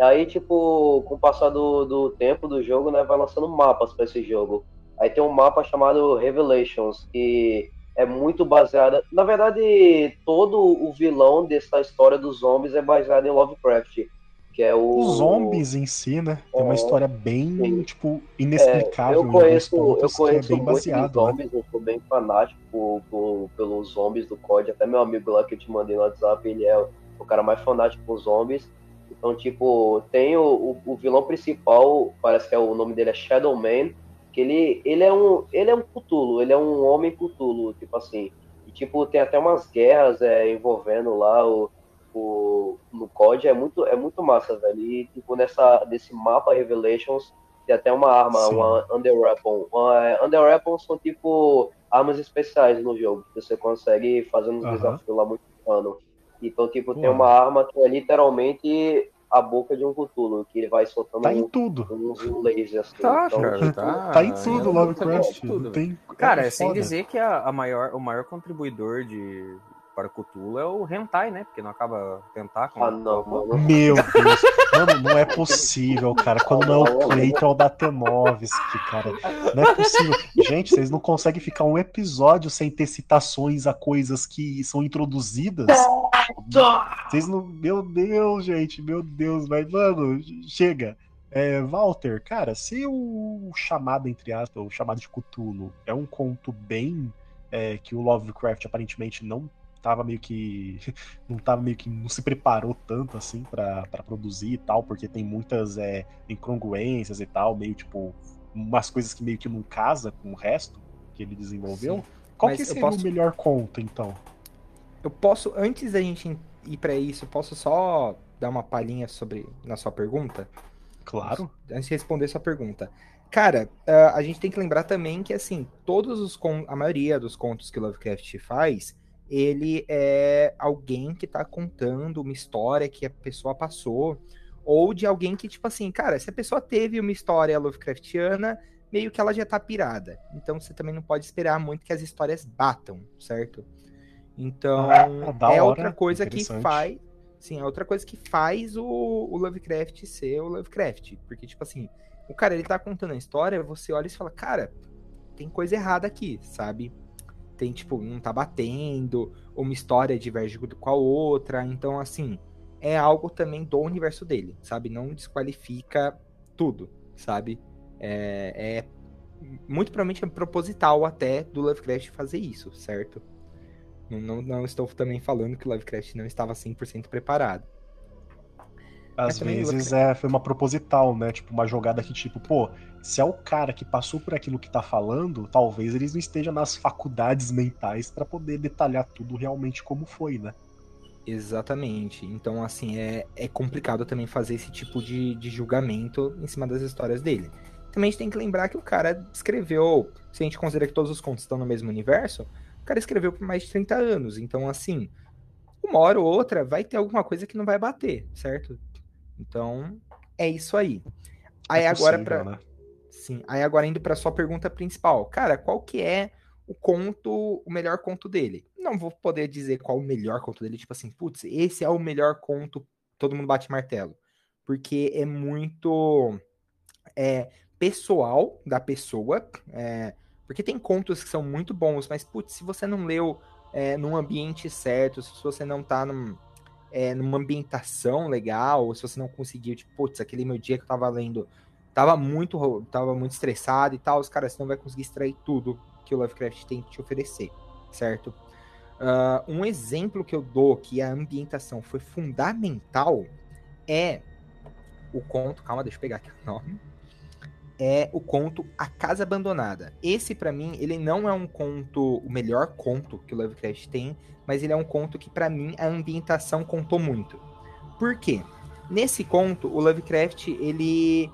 Speaker 3: Aí, tipo, com o passar do, do tempo do jogo, né, vai lançando mapas para esse jogo. Aí tem um mapa chamado Revelations, que é muito baseada. Na verdade, todo o vilão dessa história dos zombies é baseado em Lovecraft. Que é o...
Speaker 1: Os zombies em si, né? Tem uma é, história bem, sim. tipo, inexplicável.
Speaker 3: É, eu conheço, eu conheço é bem baseado, né? zombies, né? eu sou bem fanático por, por, pelos zombies do COD. Até meu amigo lá que eu te mandei no WhatsApp, ele é o cara mais fanático por zombies. Então, tipo, tem o, o, o vilão principal, parece que é o nome dele é Shadow Man que ele, ele é um ele é um Cthulhu, ele é um homem Cthulhu, tipo assim. E, tipo, tem até umas guerras é, envolvendo lá o, o no COD, é muito é muito massa, velho. E tipo nessa desse mapa Revelations tem até uma arma, Sim. uma Under Weapon. É, Under Weapons são tipo armas especiais no jogo, que você consegue fazer uns uhum. desafios lá muito fano. Então, tipo, tem uma arma que é literalmente a boca de um Cthulhu, que ele vai soltando
Speaker 1: tá em um, tudo.
Speaker 3: uns lasers assim.
Speaker 1: Tá, então, cara, tipo, tá, tá em tudo, Lovecraft. Tudo. Tem,
Speaker 2: cara, é sem dizer que a, a, maior, o maior contribuidor de, para Cthulhu é o Hentai, né? Porque não acaba tentáculo.
Speaker 3: Ah, não, mano.
Speaker 1: Meu Deus. Mano, não é possível, cara. Quando não é o Cleiton, é o Datenovski, cara. Não é possível. Gente, vocês não conseguem ficar um episódio sem ter citações a coisas que são introduzidas? Vocês não. Meu Deus, gente, meu Deus, mas, mano, chega. É, Walter, cara, se o chamado, entre aspas, o chamado de Cthulhu é um conto bem é, que o Lovecraft aparentemente não tava meio que *laughs* não tava meio que não se preparou tanto assim para produzir e tal, porque tem muitas é, incongruências e tal, meio tipo umas coisas que meio que não casa com o resto que ele desenvolveu. Sim, Qual que seria posso... o melhor conto então?
Speaker 4: Eu posso antes da gente ir para isso, posso só dar uma palhinha sobre na sua pergunta?
Speaker 1: Claro.
Speaker 4: Antes de responder sua pergunta. Cara, uh, a gente tem que lembrar também que, assim, todos os a maioria dos contos que Lovecraft faz, ele é alguém que tá contando uma história que a pessoa passou, ou de alguém que, tipo assim, cara, se a pessoa teve uma história Lovecraftiana, meio que ela já tá pirada. Então você também não pode esperar muito que as histórias batam, certo? Então,
Speaker 1: Ah,
Speaker 4: é outra coisa que faz. Sim, é outra coisa que faz o, o Lovecraft ser o Lovecraft. Porque, tipo assim, o cara ele tá contando a história, você olha e fala, cara, tem coisa errada aqui, sabe? Tem, tipo, não tá batendo, uma história diverge com a outra. Então, assim, é algo também do universo dele, sabe? Não desqualifica tudo, sabe? É, é muito provavelmente é proposital até do Lovecraft fazer isso, certo? Não, não, não estou também falando que o Lovecraft não estava 100% preparado.
Speaker 1: Às vezes é, foi uma proposital, né? Tipo, uma jogada que, tipo, pô, se é o cara que passou por aquilo que tá falando, talvez eles não estejam nas faculdades mentais pra poder detalhar tudo realmente como foi, né?
Speaker 4: Exatamente. Então, assim, é, é complicado também fazer esse tipo de, de julgamento em cima das histórias dele. Também a gente tem que lembrar que o cara escreveu, se a gente considera que todos os contos estão no mesmo universo, o cara escreveu por mais de 30 anos. Então, assim, uma hora ou outra vai ter alguma coisa que não vai bater, certo? Então, é isso aí. Aí
Speaker 1: É
Speaker 4: agora
Speaker 1: possível,
Speaker 4: para
Speaker 1: né?
Speaker 4: Sim. Aí agora indo para sua pergunta principal. Cara, qual que é o conto, o melhor conto dele? Não vou poder dizer qual o melhor conto dele, tipo assim, putz, esse é o melhor conto, todo mundo bate martelo. Porque é muito é, pessoal da pessoa. é, porque tem contos que são muito bons, mas, putz, se você não leu é, num ambiente certo, se você não tá num, é, numa ambientação legal, ou se você não conseguiu, tipo, putz, aquele meu dia que eu tava lendo tava muito, tava muito estressado e tal, os caras não vai conseguir extrair tudo que o Lovecraft tem que te oferecer, certo? Ah, um exemplo que eu dou que a ambientação foi fundamental é o conto, calma, deixa eu pegar aqui o nome, é o conto A Casa Abandonada. Esse pra mim, ele não é um conto, o melhor conto que o Lovecraft tem, mas ele é um conto que pra mim a ambientação contou muito. Por quê? Nesse conto, o Lovecraft, ele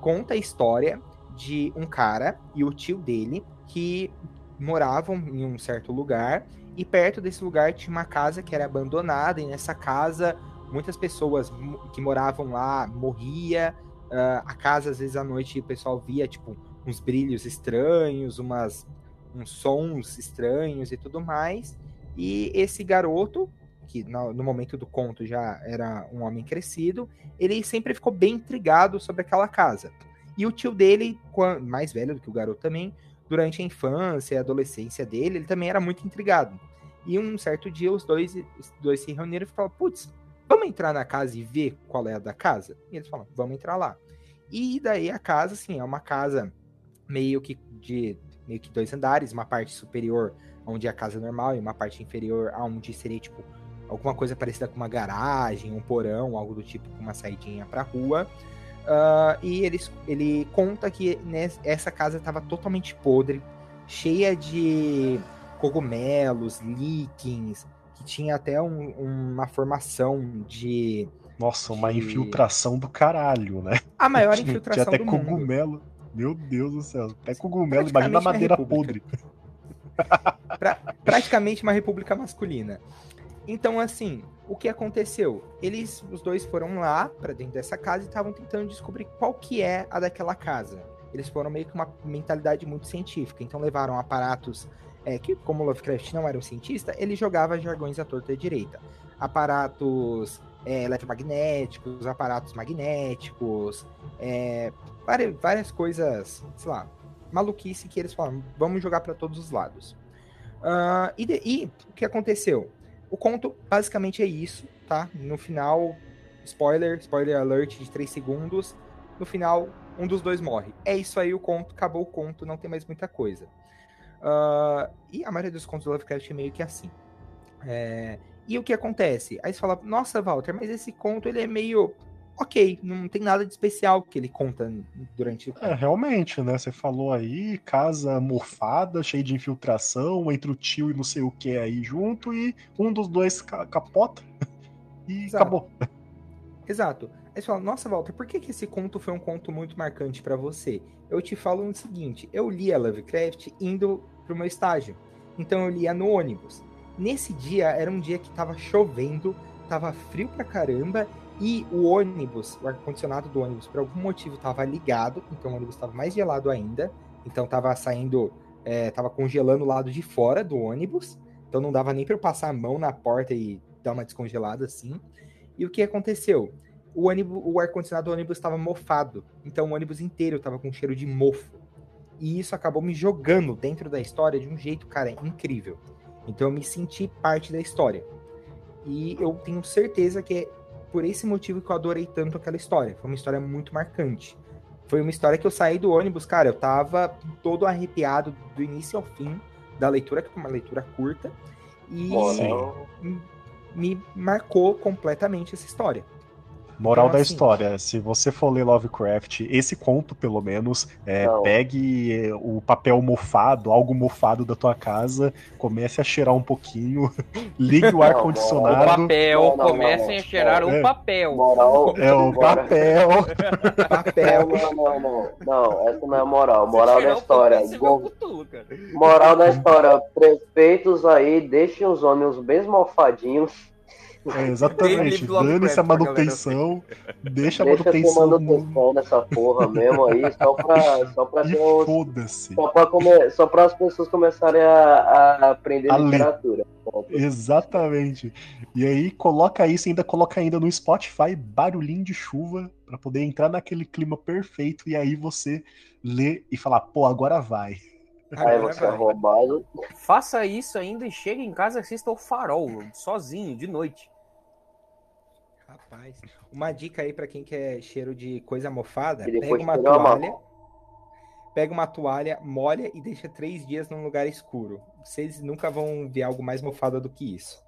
Speaker 4: conta a história de um cara e o tio dele que moravam em um certo lugar e perto desse lugar tinha uma casa que era abandonada e nessa casa muitas pessoas que moravam lá morria. Ah, a casa às vezes à noite o pessoal via tipo uns brilhos estranhos umas uns sons estranhos e tudo mais. E esse garoto que no, momento do conto já era um homem crescido ele sempre ficou bem intrigado sobre aquela casa e o tio dele, mais velho do que o garoto também, durante a infância e adolescência dele, ele também era muito intrigado. E um certo dia os dois, os dois se reuniram e falaram: Putz, vamos entrar na casa e ver qual é a da casa? E eles falaram: Vamos entrar lá. E daí a casa, assim, é uma casa meio que de meio que dois andares, uma parte superior onde é a casa normal e uma parte inferior aonde seria tipo alguma coisa parecida com uma garagem, um porão, algo do tipo com uma saidinha pra rua. Ah, e ele, ele conta que nes- essa casa estava totalmente podre, cheia de cogumelos, líquens, que tinha até um- uma formação de.
Speaker 1: Nossa, uma
Speaker 4: De-
Speaker 1: infiltração do caralho, né?
Speaker 4: A maior *laughs*
Speaker 1: Tinha
Speaker 4: infiltração
Speaker 1: até
Speaker 4: do mundo.
Speaker 1: cogumelo. Meu Deus do céu. Até cogumelo, imagina a madeira podre. *laughs*
Speaker 4: Pra- praticamente uma república masculina. Então, assim, o que aconteceu? Eles, os dois foram lá pra dentro dessa casa e estavam tentando descobrir qual que é a daquela casa. Eles foram meio que uma mentalidade muito científica, então levaram aparatos é, que, como Lovecraft não era um cientista, ele jogava jargões à torta e à direita. Aparatos é, eletromagnéticos, aparatos magnéticos, é, várias, várias coisas, sei lá, maluquice que eles falaram, vamos jogar pra todos os lados. Ah, e, de- e o que aconteceu? O conto basicamente é isso, tá? No final, spoiler, spoiler alert de 3 segundos. No final, um dos dois morre. É isso aí, o conto, acabou o conto, não tem mais muita coisa. Ah, e a maioria dos contos do Lovecraft é meio que assim. É, e o que acontece? Aí você fala, nossa, Walter, mas esse conto ele é meio. Ok, não tem nada de especial que ele conta durante o
Speaker 1: É, realmente, né? Você falou aí, casa mofada, cheia de infiltração, entre o tio e não sei o que aí junto, e um dos dois ca- capota e
Speaker 4: Exato.
Speaker 1: acabou.
Speaker 4: Exato. Aí você fala, nossa, Walter, por que, que esse conto foi um conto muito marcante pra você? Eu te falo o seguinte: eu li a Lovecraft indo pro meu estágio. Então eu lia no ônibus. Nesse dia era um dia que tava chovendo, tava frio pra caramba, e o ônibus, o ar-condicionado do ônibus, por algum motivo tava ligado, então o ônibus tava mais gelado ainda. Então tava saindo, é, tava congelando o lado de fora do ônibus. Então não dava nem para eu passar a mão na porta e dar uma descongelada assim. E o que aconteceu? O, ônibus, o ar-condicionado do ônibus estava mofado. Então o ônibus inteiro estava com cheiro de mofo. E isso acabou me jogando dentro da história de um jeito, cara, incrível. Então eu me senti parte da história. E eu tenho certeza que é por esse motivo que eu adorei tanto aquela história. Foi uma história muito marcante. Foi uma história que eu saí do ônibus, cara, eu tava todo arrepiado do início ao fim da leitura, que foi uma leitura curta. E me marcou completamente essa história.
Speaker 1: Moral então, da assim, história: se você for ler Lovecraft, esse conto, pelo menos, é, pegue o papel mofado, algo mofado da tua casa, comece a cheirar um pouquinho, *laughs* ligue o ar-condicionado.
Speaker 2: O papel, comecem a cheirar o é. papel.
Speaker 3: Moral,
Speaker 1: é o *laughs* papel.
Speaker 3: papel. Não, não, não, não. essa não é moral. Moral da história. Go... Moral da história: prefeitos aí, deixem os ônibus bem mofadinhos
Speaker 1: é, *laughs* exatamente. Dane-se a manutenção. Deixa a
Speaker 3: deixa
Speaker 1: manutenção.
Speaker 3: manutenção nessa porra mesmo aí, só pra. *laughs* Só pra
Speaker 1: e foda-se.
Speaker 3: Só, pra só pra as pessoas começarem a, a aprender a literatura.
Speaker 1: Exatamente. E aí coloca isso, ainda coloca ainda no Spotify barulhinho de chuva para poder entrar naquele clima perfeito e aí você lê e falar, pô, agora vai.
Speaker 3: Aí você é roubado.
Speaker 2: Faça isso ainda e chega em casa e assista o farol, sozinho, de noite.
Speaker 4: Rapaz, uma dica aí para quem quer cheiro de coisa mofada, pega uma toalha, uma... pega uma toalha, molha e deixa três dias num lugar escuro. Vocês nunca vão ver algo mais mofado do que isso.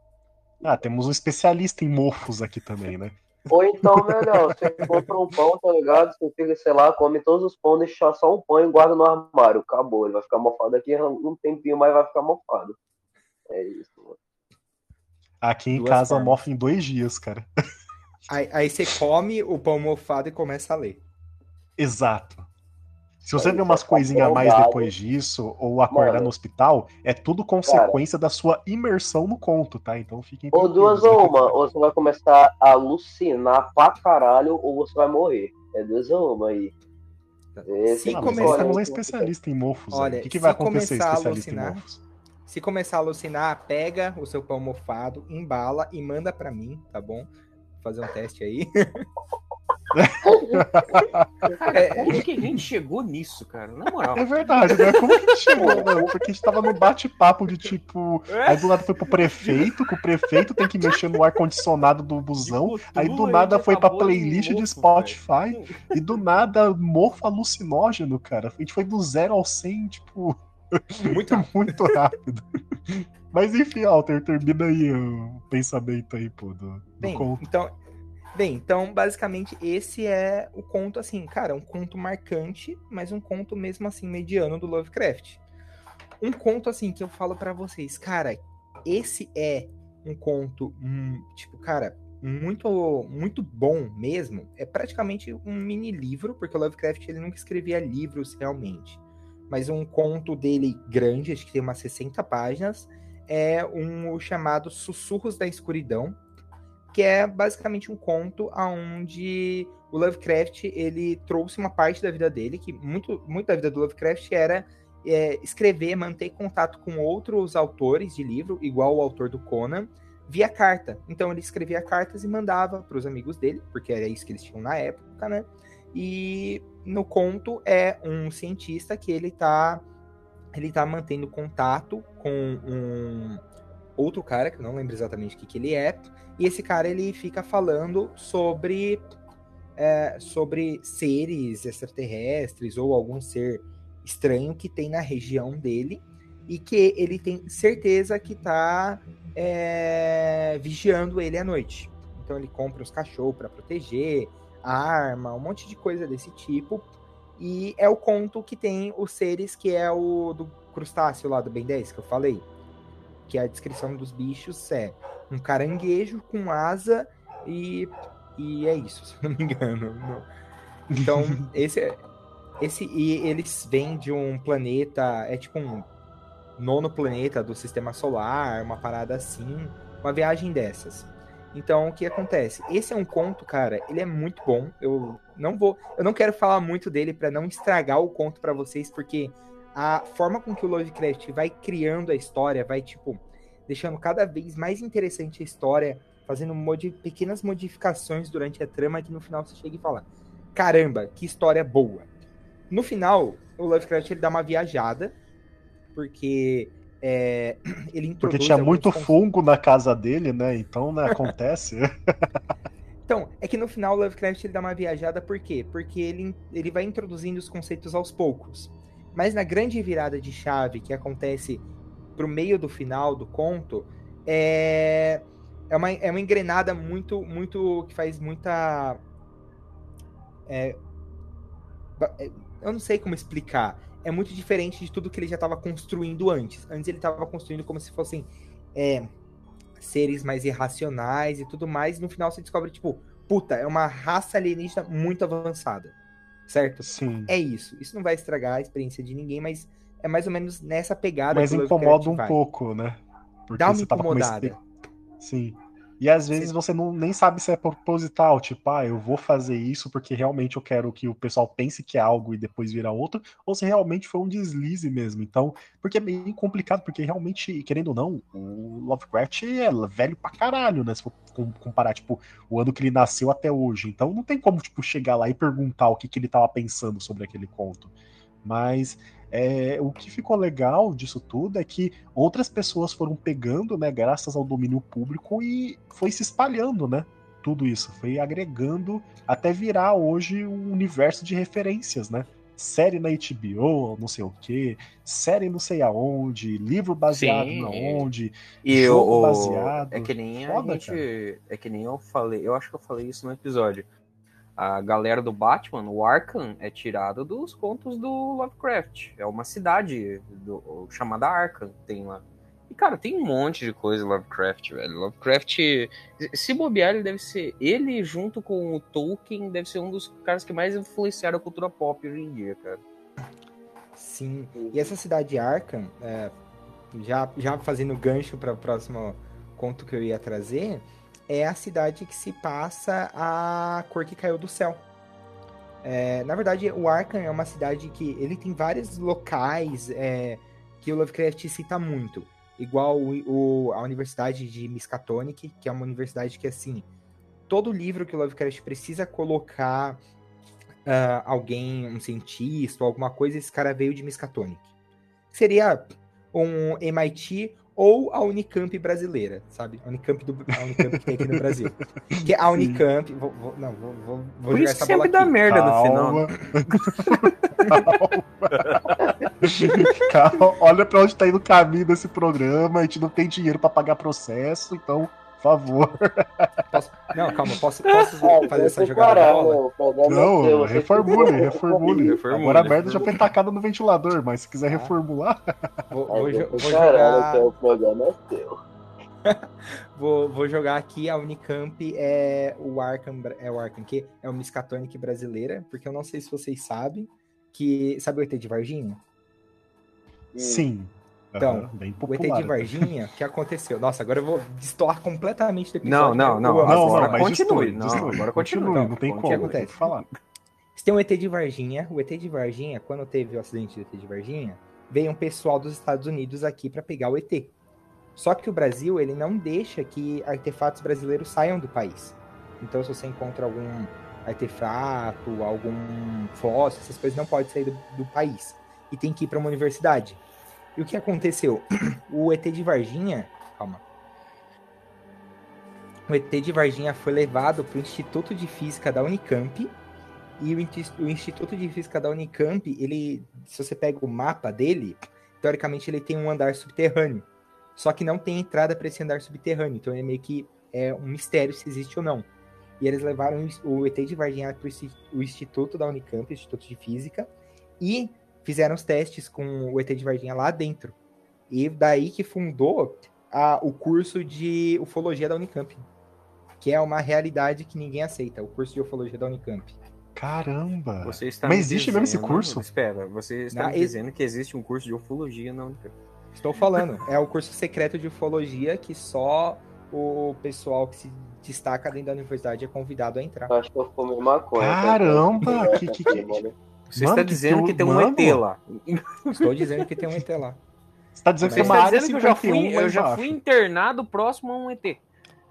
Speaker 1: Ah, temos um especialista em mofos aqui também, né? *laughs*
Speaker 3: Ou então, melhor, você compra um pão, tá ligado? Você fica, sei lá, come todos os pão, deixa só um pão e guarda no armário. Acabou. Ele vai ficar mofado aqui um tempinho, mas vai ficar mofado. É isso, mano.
Speaker 1: Aqui em Duas casa formas. mofa em dois dias, cara. *laughs*
Speaker 4: Aí, aí você come o pão mofado e começa a ler.
Speaker 1: Exato. Se você ver umas coisinhas a mais depois disso, ou acordar Mano, no hospital, é tudo consequência cara, da sua imersão no conto, tá? Então fiquem
Speaker 3: Ou duas ou uma, ou você vai começar a alucinar pra caralho, ou você vai morrer. É duas ou uma aí.
Speaker 1: Esse se começar, é um especialista em mofos. Olha, o que, que vai acontecer especialista alucinar, em mofos?
Speaker 4: Se começar a alucinar, pega o seu pão mofado, embala e manda para mim, tá bom? Fazer um teste aí.
Speaker 2: Cara, é, como que a gente chegou nisso, cara? Na moral.
Speaker 1: É verdade, né? Como que a gente chegou, mano? Porque a gente tava no bate-papo de tipo. Aí do nada foi pro prefeito, que o prefeito tem que mexer no ar-condicionado do busão. Aí do nada foi pra playlist de Spotify. E do nada, morfo alucinógeno, cara. A gente foi do zero ao 100, tipo. Muito, *laughs* muito rápido. Mas enfim, Alter, termina aí o pensamento aí, pô, do,
Speaker 4: Bem, do conto. Então, Bem, então basicamente esse é o conto, assim, cara, um conto marcante, mas um conto mesmo assim mediano do Lovecraft. Um conto assim que eu falo para vocês, cara, esse é um conto, hum, tipo, cara, muito muito bom mesmo. É praticamente um mini livro, porque o Lovecraft ele nunca escrevia livros realmente. Mas um conto dele grande, acho que tem umas 60 páginas, é um chamado Sussurros da Escuridão, que é basicamente um conto aonde o Lovecraft ele trouxe uma parte da vida dele, que muito, muito da vida do Lovecraft era é, escrever, manter contato com outros autores de livro, igual o autor do Conan, via carta. Então ele escrevia cartas e mandava para os amigos dele, porque era isso que eles tinham na época, né? E no conto é um cientista que ele tá ele tá mantendo contato com um outro cara, que não lembro exatamente o que, que ele é, e esse cara ele fica falando sobre, é, sobre seres extraterrestres ou algum ser estranho que tem na região dele e que ele tem certeza que está é, vigiando ele à noite. Então ele compra os cachorros para proteger, arma, um monte de coisa desse tipo. E é o conto que tem os seres que é o do crustáceo lá do Ben 10 que eu falei que a descrição dos bichos é um caranguejo com asa e, e é isso, *laughs* se não me engano. Então, *laughs* esse é, esse e eles vêm de um planeta, é tipo um nono planeta do sistema solar, uma parada assim, uma viagem dessas. Então, o que acontece? Esse é um conto, cara, ele é muito bom. Eu não vou, eu não quero falar muito dele para não estragar o conto para vocês, porque a forma com que o Lovecraft vai criando a história, vai, tipo, deixando cada vez mais interessante a história, fazendo modi pequenas modificações durante a trama que no final você chega e fala: caramba, que história boa. No final, o Lovecraft ele dá uma viajada, porque é, *clears throat* ele
Speaker 1: Porque tinha muito fungo na casa dele, né? Então, né, acontece. *laughs*
Speaker 4: Então, é que no final o Lovecraft ele dá uma viajada, por quê? Porque ele, ele vai introduzindo os conceitos aos poucos. Mas na grande virada de chave que acontece pro meio do final do conto, é, é, uma, é uma engrenada muito, muito. que faz muita. é, é, eu não sei como explicar. É muito diferente de tudo que ele já estava construindo antes. Antes ele estava construindo como se fossem é, seres mais irracionais e tudo mais. E no final você descobre, tipo, puta, é uma raça alienígena muito avançada. Certo?
Speaker 1: Sim.
Speaker 4: É isso. Isso não vai estragar a experiência de ninguém, mas é mais ou menos nessa pegada
Speaker 1: Mas incomoda um
Speaker 4: vai.
Speaker 1: pouco, né? Porque
Speaker 4: Dá uma
Speaker 1: você tava com
Speaker 4: incomodada.
Speaker 1: espe- Sim. E às vezes você não, nem sabe se é proposital, tipo, ah, eu vou fazer isso porque realmente eu quero que o pessoal pense que é algo e depois vira outro, ou se realmente foi um deslize mesmo. Então, porque é meio complicado, porque realmente, querendo ou não, o Lovecraft é velho pra caralho, né? Se for com- comparar, tipo, o ano que ele nasceu até hoje. Então não tem como, tipo, chegar lá e perguntar o que, que ele tava pensando sobre aquele conto. Mas é, o que ficou legal disso tudo é que outras pessoas foram pegando, né, graças ao domínio público e foi se espalhando, né? Tudo isso foi agregando até virar hoje um universo de referências, né? Série na HBO, não sei o que, série não sei aonde, livro baseado
Speaker 2: Sim.
Speaker 1: na onde.
Speaker 2: E
Speaker 1: Jogo
Speaker 2: o,
Speaker 1: baseado.
Speaker 2: é que nem
Speaker 1: Foda,
Speaker 2: a gente, é que nem eu falei, eu acho que eu falei isso no episódio. A galera do Batman, o Arkham, é tirado dos contos do Lovecraft. É uma cidade do- chamada Arkham, tem lá. E cara, tem um monte de coisa Lovecraft, velho. Lovecraft, se bobear, ele deve ser ele junto com o Tolkien, deve ser um dos caras que mais influenciaram a cultura pop hoje em dia, cara.
Speaker 4: Sim. E essa cidade de Arkham, é, já, já fazendo gancho para o próximo conto que eu ia trazer, é a cidade que se passa a cor que caiu do céu. É, na verdade, o Arkham é uma cidade que ele tem vários locais é, que o Lovecraft cita muito. Igual o, o- a Universidade de Miskatonic, que é uma universidade que, assim, todo livro que o Lovecraft precisa colocar ah, alguém, um cientista ou alguma coisa, esse cara veio de Miskatonic. Seria um MIT ou a Unicamp brasileira, sabe? A Unicamp, do, a Unicamp que tem aqui no Brasil. Que a Unicamp. Vou, vou- não, vou, vou, jogar
Speaker 2: isso
Speaker 4: essa
Speaker 2: que
Speaker 4: bola
Speaker 2: sempre dá
Speaker 4: aqui.
Speaker 2: merda no final. *laughs*
Speaker 1: Calma. Calma. Olha pra onde tá indo o caminho desse programa. A gente não tem dinheiro pra pagar processo, então, favor.
Speaker 4: Posso- não, calma, posso, posso
Speaker 3: Ah,
Speaker 4: fazer essa jogada
Speaker 3: parar,
Speaker 4: bola?
Speaker 1: Não, reformule, reformule.
Speaker 2: Reformule,
Speaker 1: Agora a merda já foi tacada no ventilador, mas se quiser
Speaker 4: Tá.
Speaker 1: reformular.
Speaker 4: Vou, vou, vou jogar,
Speaker 3: então o programa é seu. *laughs*
Speaker 4: vou, vou jogar aqui a Unicamp é o Arkham, é o Arkham que é o Miskatonic brasileira, porque eu não sei se vocês sabem que sabe o ET de Varginha?
Speaker 1: Sim.
Speaker 4: Então,
Speaker 1: bem
Speaker 4: O ET de Varginha, o que aconteceu? Nossa, agora eu vou destoar completamente do episódio.
Speaker 2: Não, não, não. Agora
Speaker 1: não, mas
Speaker 2: continue, não, agora
Speaker 1: continue, não tem
Speaker 2: O que
Speaker 1: como,
Speaker 4: acontece?
Speaker 1: falar.
Speaker 4: Você tem um ET de Varginha. O ET de Varginha, quando teve o acidente do ET de Varginha, veio um pessoal dos Estados Unidos aqui para pegar o ET. Só que o Brasil, ele não deixa que artefatos brasileiros saiam do país. Então, se você encontra algum artefato, algum fóssil, essas coisas não podem sair do, do país. E tem que ir para uma universidade. E o que aconteceu? *clears throat* O ET de Varginha. Calma. O ET de Varginha foi levado para o Instituto de Física da Unicamp. E o, Instituto de Física da Unicamp, ele, se você pega o mapa dele, teoricamente ele tem um andar subterrâneo. Só que não tem entrada para esse andar subterrâneo. Então é meio que é um mistério se existe ou não. E eles levaram o ET de Varginha para o Instituto da Unicamp, Instituto de Física, e fizeram os testes com o ET de Varginha lá dentro. E daí que fundou a- o curso de ufologia da Unicamp, que é uma realidade que ninguém aceita, o curso de ufologia da Unicamp.
Speaker 1: Caramba.
Speaker 2: Você está
Speaker 1: Mas
Speaker 2: me
Speaker 1: existe mesmo esse
Speaker 2: dizendo-
Speaker 1: curso?
Speaker 2: Espera, você está
Speaker 4: Na-
Speaker 2: me dizendo que existe um curso de ufologia na Unicamp.
Speaker 4: Estou falando, é o curso secreto de ufologia que só o pessoal que se destaca dentro da universidade é convidado a entrar.
Speaker 3: Acho que eu fumei maconha.
Speaker 1: Caramba, que- que- que-
Speaker 3: Mano.
Speaker 2: Você
Speaker 1: Mano,
Speaker 2: está
Speaker 1: que
Speaker 2: dizendo
Speaker 1: tu-
Speaker 2: que tem um
Speaker 1: mano.
Speaker 2: ET lá.
Speaker 4: Estou dizendo que tem um ET lá.
Speaker 1: Você tá dizendo que tem uma
Speaker 2: está
Speaker 1: área
Speaker 2: dizendo que eu já
Speaker 1: 51
Speaker 2: fui, eu já fui internado próximo a um ET.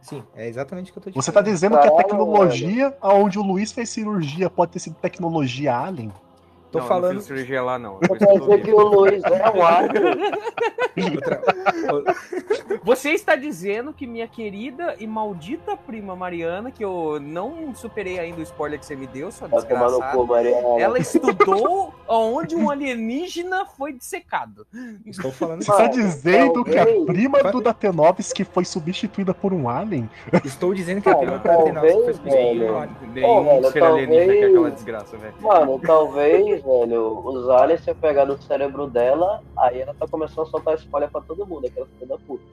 Speaker 4: Sim, é exatamente o que eu tô te
Speaker 1: Você tá
Speaker 4: falando.
Speaker 1: dizendo que a tecnologia aonde o Luiz fez cirurgia pode ter sido tecnologia alien?
Speaker 4: Tô
Speaker 2: não, Não
Speaker 4: falando.
Speaker 2: fiz cirurgia lá, não.
Speaker 3: Quer
Speaker 2: eu
Speaker 3: dizer
Speaker 2: vi.
Speaker 3: que o Luiz é um árbitro. *laughs*
Speaker 2: Você está dizendo que minha querida e maldita prima Mariana, que eu não superei ainda o spoiler que você me deu, sua
Speaker 3: Vai cu,
Speaker 2: desgraçada,
Speaker 3: Mariana.
Speaker 2: ela estudou onde um alienígena foi dissecado.
Speaker 4: Estou falando.
Speaker 1: Você tá
Speaker 3: Mano,
Speaker 1: dizendo que a prima do Datenovski foi substituída por um alien?
Speaker 4: Estou dizendo que a prima
Speaker 3: Cara,
Speaker 4: da Tenópolis foi substituída.
Speaker 3: velho.
Speaker 2: Nenhum
Speaker 3: velho,
Speaker 2: ser alienígena que é
Speaker 3: talvez-
Speaker 2: aquela desgraça, velho.
Speaker 3: Mano, talvez, velho, os aliens tenham pegado o cérebro dela, aí ela tá começando a soltar spoiler pra todo mundo, aquela filha da puta.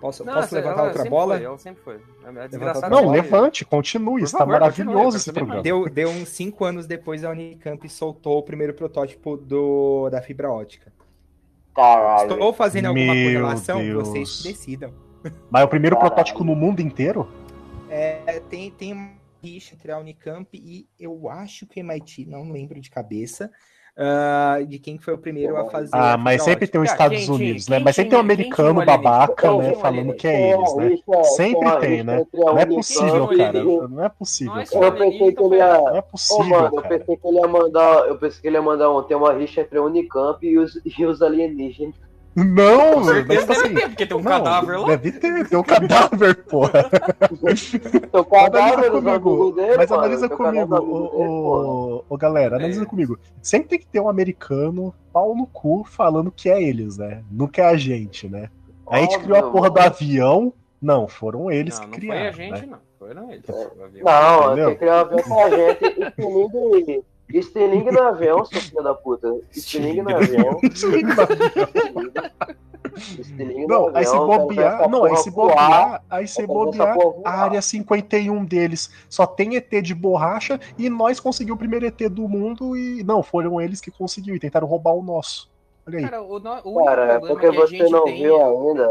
Speaker 4: Posso,
Speaker 2: Não,
Speaker 4: posso
Speaker 2: ela-
Speaker 4: levantar
Speaker 2: ela
Speaker 4: outra
Speaker 2: sempre
Speaker 4: bola?
Speaker 2: Foi, ela sempre foi. A
Speaker 4: outra
Speaker 2: desgraçada
Speaker 1: Não, levante, continue,
Speaker 2: Por
Speaker 1: está
Speaker 2: favor,
Speaker 1: maravilhoso
Speaker 2: continue,
Speaker 1: esse programa.
Speaker 4: Deu, deu uns 5 anos depois a Unicamp soltou o primeiro protótipo do, da fibra ótica.
Speaker 3: Caralho.
Speaker 4: Estou fazendo alguma
Speaker 1: Meu
Speaker 4: correlação?
Speaker 1: Deus.
Speaker 4: Vocês decidam.
Speaker 1: Mas é o primeiro
Speaker 3: Caralho.
Speaker 1: protótipo no mundo inteiro?
Speaker 4: É, tem, tem uma rixa entre a Unicamp e eu acho que o MIT, não lembro de cabeça, ah, de quem foi o primeiro a fazer.
Speaker 1: Ah, mas sempre tem os
Speaker 2: Ah,
Speaker 1: Estados
Speaker 2: tinha-
Speaker 1: Unidos, né? Mas sempre tem um americano babaca, né? Falando que é eles, né? Sempre tem, né?
Speaker 3: a
Speaker 1: Não é possível, cara. Não é possível, cara.
Speaker 3: Eu pensei que ele ia.
Speaker 1: Não é possível,
Speaker 3: eu pensei que ele ia mandar. Eu pensei que ele ia mandar ter uma rixa entre a Unicamp e os, e os alienígenas.
Speaker 1: Não,
Speaker 2: Com certeza
Speaker 1: tá
Speaker 2: deve
Speaker 1: assim.
Speaker 2: ter, porque tem um
Speaker 1: não,
Speaker 2: cadáver lá.
Speaker 1: Deve ter, tem um cadáver, porra.
Speaker 3: Teu *laughs* cadáver
Speaker 1: Analisa comigo.
Speaker 3: dele,
Speaker 1: Mas analisa comigo, ô, ô, galera, analisa
Speaker 2: É.
Speaker 1: comigo. Sempre tem que ter um americano pau no cu falando que é eles, né? Nunca é a gente, né? A gente criou a porra do avião. Não, foram eles
Speaker 2: Não,
Speaker 1: que
Speaker 2: não
Speaker 1: criaram.
Speaker 2: foi a gente,
Speaker 1: né?
Speaker 2: não. Foram eles.
Speaker 3: É.
Speaker 2: o avião.
Speaker 3: Não,
Speaker 1: Entendeu?
Speaker 3: tem que criar um avião com a gente. Estilingue, estilingue no avião, seu filho da puta. Estilingue no avião. *laughs* Estilingue no
Speaker 1: Não, aí se
Speaker 3: avião, quero ver
Speaker 1: bobear. Não, aí se
Speaker 3: voar.
Speaker 1: bobear. Aí se bobear. A área 51 deles só tem ET de borracha e nós conseguimos o primeiro ET do mundo e. Não, foram eles que conseguiram e tentaram roubar o nosso. Olha aí.
Speaker 2: Cara, o, no- o único
Speaker 3: Cara, é
Speaker 2: problema
Speaker 3: porque
Speaker 2: que a
Speaker 3: você
Speaker 2: gente
Speaker 3: não
Speaker 2: tem
Speaker 3: viu
Speaker 2: é-
Speaker 3: ainda.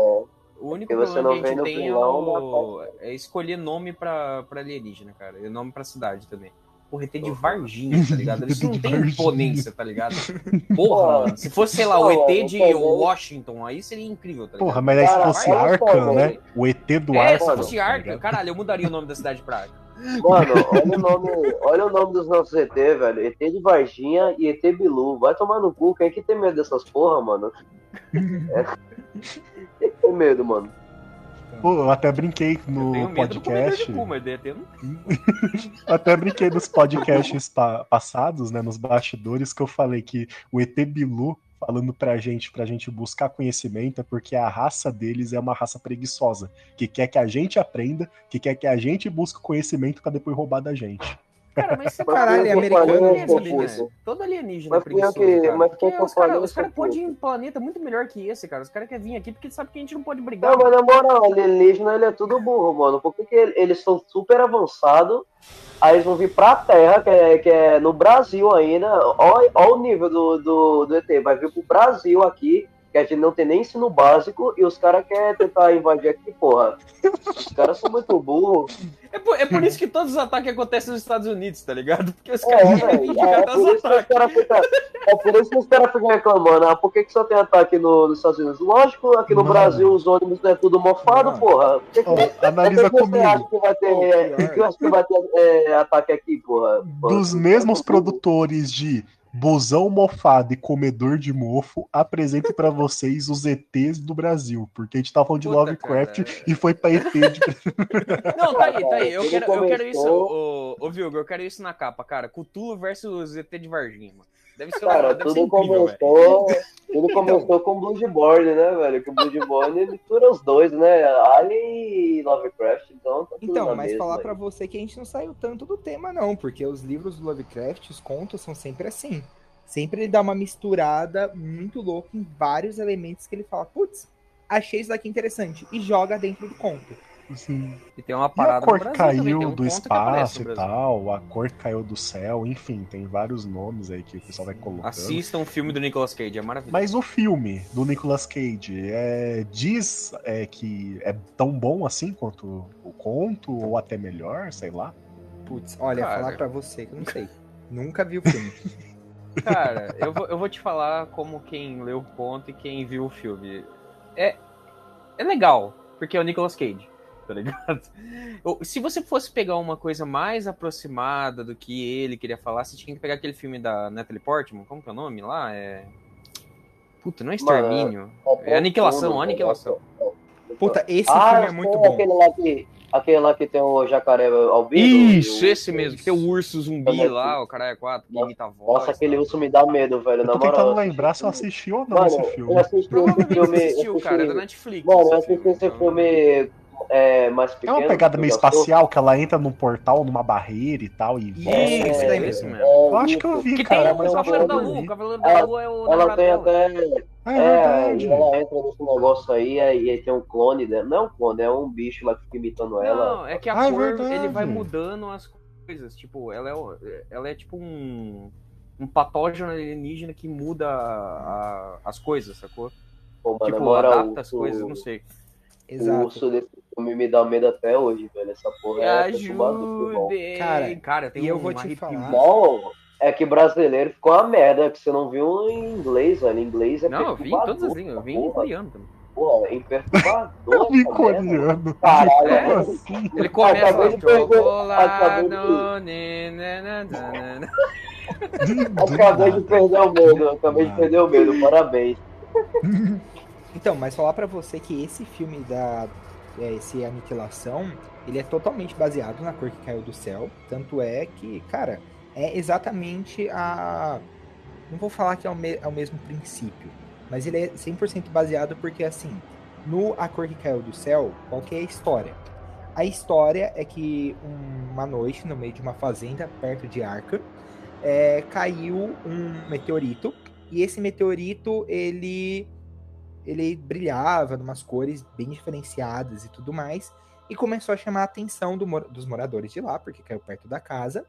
Speaker 2: O único
Speaker 3: Porque você
Speaker 2: problema
Speaker 3: não
Speaker 2: que a
Speaker 3: vem no
Speaker 2: gente tem é,
Speaker 3: vilão
Speaker 2: o... é escolher nome pra, pra alienígena, cara. E nome pra cidade também. Porra, ET de Varginha, tá ligado? Isso *laughs* não tem
Speaker 1: Varginha.
Speaker 2: imponência, tá ligado? Porra. Se fosse, sei lá, o ET de. Washington, aí seria incrível, tá ligado?
Speaker 1: Porra, mas aí se fosse Arkham, né? O ET do
Speaker 2: É, se
Speaker 1: Arkham.
Speaker 2: fosse
Speaker 1: tá
Speaker 2: Arkham, caralho, eu mudaria o nome da cidade pra Arkham.
Speaker 3: Mano, olha o nome, olha o nome dos nossos ET, velho. ET de Varginha e ET Bilu. Vai tomar no cu, quem é que tem medo dessas porra, mano? *laughs* É. Quem que tem medo, mano?
Speaker 1: Pô, eu até brinquei
Speaker 2: Eu
Speaker 1: no
Speaker 2: tenho medo do comedor
Speaker 1: podcast.
Speaker 2: de cu, mas ET não
Speaker 1: Eu até brinquei nos podcasts pa- passados, né, nos bastidores, que eu falei que o ET Bilu falando pra gente, pra gente buscar conhecimento, é porque a raça deles é uma raça preguiçosa, que quer que a gente aprenda, que quer que a gente busque conhecimento pra depois roubar da gente.
Speaker 2: Cara, mas você *laughs*
Speaker 4: Caralho, é americano,
Speaker 3: pô,
Speaker 2: alienígena,
Speaker 3: puto.
Speaker 2: todo alienígena é
Speaker 3: Mas eu
Speaker 2: preguiçoso,
Speaker 3: que-
Speaker 2: cara.
Speaker 3: mas
Speaker 2: Porque
Speaker 3: eu
Speaker 2: os caras cara podem ir em um planeta muito melhor que esse, cara. Os caras querem vir aqui porque sabem que a gente não pode brigar.
Speaker 3: Não, mas na moral, alienígena ele é tudo burro, mano. Por que, que ele- eles são super avançados? Aí eles vão vir pra Terra, que é, que é no Brasil ainda. Olha o nível do, do, do ET. Vai vir pro Brasil aqui, que a gente não tem nem ensino básico, e os caras querem tentar invadir aqui, porra. Os caras são muito burros.
Speaker 2: É por, é por isso que todos os ataques acontecem nos Estados Unidos, tá ligado? Porque os
Speaker 3: É,
Speaker 2: caras de *laughs*
Speaker 3: É,
Speaker 2: cada
Speaker 3: por isso que os
Speaker 2: ataques.
Speaker 3: caras ficam. É por isso que os caras ficam reclamando. Ah, por que, que só tem ataque no- nos Estados Unidos? Lógico, aqui no
Speaker 1: Mano.
Speaker 3: Brasil os ônibus não é tudo mofado,
Speaker 4: Não.
Speaker 3: porra. Por que que-
Speaker 1: Ó, analisa
Speaker 3: Por que você acha
Speaker 1: comigo.
Speaker 3: que vai ter, é,
Speaker 4: pior. *laughs*
Speaker 3: que que vai ter é, ataque aqui, porra? Porra,
Speaker 1: Dos mesmos
Speaker 3: tudo.
Speaker 1: produtores de Busão Mofado e Comedor de Mofo, apresento pra vocês os ETs do Brasil, porque a gente tava falando de
Speaker 2: Puta,
Speaker 1: Lovecraft
Speaker 2: cara.
Speaker 1: e foi pra ET de *laughs*
Speaker 2: Não, tá aí, tá aí. Eu quero, eu quero isso, ô, ô Vilgo, eu quero isso na capa, cara. Cthulhu versus ET de Varginha, mano. Deve ser,
Speaker 3: Cara,
Speaker 2: deve ser *laughs*
Speaker 3: tudo
Speaker 2: incrível, velho.
Speaker 3: começou, tudo
Speaker 2: Então.
Speaker 3: começou com Bloodborne, né, velho? Que o Bloodborne mistura os dois, né? Alien e Lovecraft, então tá tudo
Speaker 4: Então,
Speaker 3: na
Speaker 4: mas
Speaker 3: mesma
Speaker 4: falar pra você que a gente não saiu tanto do tema, não, porque os livros do Lovecraft, os contos, são sempre assim. Sempre ele dá uma misturada muito louca em vários elementos que ele fala, putz, achei isso daqui interessante, e joga dentro do conto.
Speaker 1: Assim,
Speaker 2: E tem uma
Speaker 1: E a
Speaker 2: parada
Speaker 1: cor
Speaker 2: no Brasil também,
Speaker 1: caiu
Speaker 2: um
Speaker 1: do espaço e tal, a cor caiu do céu, enfim, tem vários nomes aí que o pessoal vai colocando.
Speaker 2: Assistam o filme do Nicolas Cage, é maravilhoso.
Speaker 1: Mas o filme do Nicolas Cage é, diz é, que é tão bom assim quanto o conto, ou até melhor, sei lá.
Speaker 4: Putz, olha,
Speaker 2: Cara.
Speaker 4: falar pra você que eu não sei. Nunca vi o filme. *laughs*
Speaker 2: Cara, eu vou, eu vou te falar como quem leu o conto e quem viu o filme. É, é legal, porque é o Nicolas Cage, *laughs* tá ligado? Se você fosse pegar uma coisa mais aproximada do que ele queria falar, você tinha que pegar aquele filme da Natalie Portman, como que é o nome lá? É... Puta, não é Extermínio. É Aniquilação, Aniquilação.
Speaker 4: Puta, esse
Speaker 3: ah,
Speaker 4: filme é muito bom.
Speaker 3: Aquele lá, que, aquele lá que tem o jacaré albino.
Speaker 2: Isso,
Speaker 3: o-
Speaker 2: esse mesmo, que tem o urso zumbi lá, o cara é quatro, que
Speaker 3: Nossa,
Speaker 2: imita a voz.
Speaker 3: Nossa, aquele urso me dá medo, velho.
Speaker 1: Eu tô tentando lembrar se eu
Speaker 3: assisti-
Speaker 1: ou não
Speaker 3: Mano,
Speaker 1: esse filme.
Speaker 3: eu assisti esse
Speaker 2: Provavelmente
Speaker 3: filme.
Speaker 2: assistiu,
Speaker 3: assisti-
Speaker 2: cara, é da Netflix.
Speaker 3: Mano, eu
Speaker 2: esse
Speaker 3: assisti
Speaker 2: filme,
Speaker 3: esse
Speaker 2: então-
Speaker 3: filme é, mais
Speaker 1: É
Speaker 3: pequeno.
Speaker 1: uma pegada meio espacial, que ela entra num portal, numa barreira e tal, e
Speaker 4: Isso,
Speaker 1: volta.
Speaker 4: esse daí mesmo.
Speaker 2: mesmo.
Speaker 1: Eu acho que eu vi,
Speaker 2: Que
Speaker 1: cara,
Speaker 2: tem
Speaker 1: mas
Speaker 2: o Cavaleiro da Lua. O. Cavaleiro da
Speaker 3: Ela-
Speaker 2: Lua é o
Speaker 3: Ela tem até.
Speaker 1: É
Speaker 3: É, ela entra nesse negócio aí, aí, aí tem um clone dela. Não é um clone, é um bicho lá que fica imitando ela.
Speaker 2: Não, é que a
Speaker 1: Ah, é
Speaker 2: cor, ele vai mudando as coisas. Tipo, ela é, o- ela é tipo um, um patógeno alienígena que muda a- a- as coisas, sacou?
Speaker 3: Pô,
Speaker 2: tipo, adapta as
Speaker 3: o-
Speaker 2: coisas, não sei.
Speaker 3: O
Speaker 4: Exato.
Speaker 3: urso desse filme me dá medo até hoje, velho. Essa porra é perturbador, irmão.
Speaker 2: Ajude!
Speaker 4: Cara,
Speaker 2: cara, tem
Speaker 4: e eu
Speaker 2: um
Speaker 4: vou te falar-
Speaker 3: Não, é que brasileiro ficou uma merda, que você não viu em inglês, velho. Em inglês é
Speaker 2: Não, eu vi em todas as línguas, eu vi em coreano também.
Speaker 3: Porra, é perturbador. *laughs*
Speaker 1: Eu coreano.
Speaker 3: Caralho,
Speaker 2: É.
Speaker 1: Como assim?
Speaker 2: Ele começa
Speaker 3: Acabei
Speaker 2: lá,
Speaker 3: de perder-
Speaker 2: chocolate,
Speaker 3: acabei de-
Speaker 2: né, né, né, *laughs*
Speaker 3: Acabei de perder o medo, acabei de perder o medo, parabéns. *laughs*
Speaker 4: Então, mas falar pra você que esse filme da é, esse Aniquilação, ele é totalmente baseado na cor que caiu do céu, tanto é que, cara, é exatamente a não vou falar que é o, me- é o mesmo princípio, mas ele é 100% baseado porque assim, no A Cor que Caiu do Céu, qual que é a história? A história é que uma noite, no meio de uma fazenda perto de Arca, é, caiu um meteorito e esse meteorito ele ele brilhava de umas cores bem diferenciadas e tudo mais e começou a chamar a atenção do dos moradores de lá porque caiu perto da casa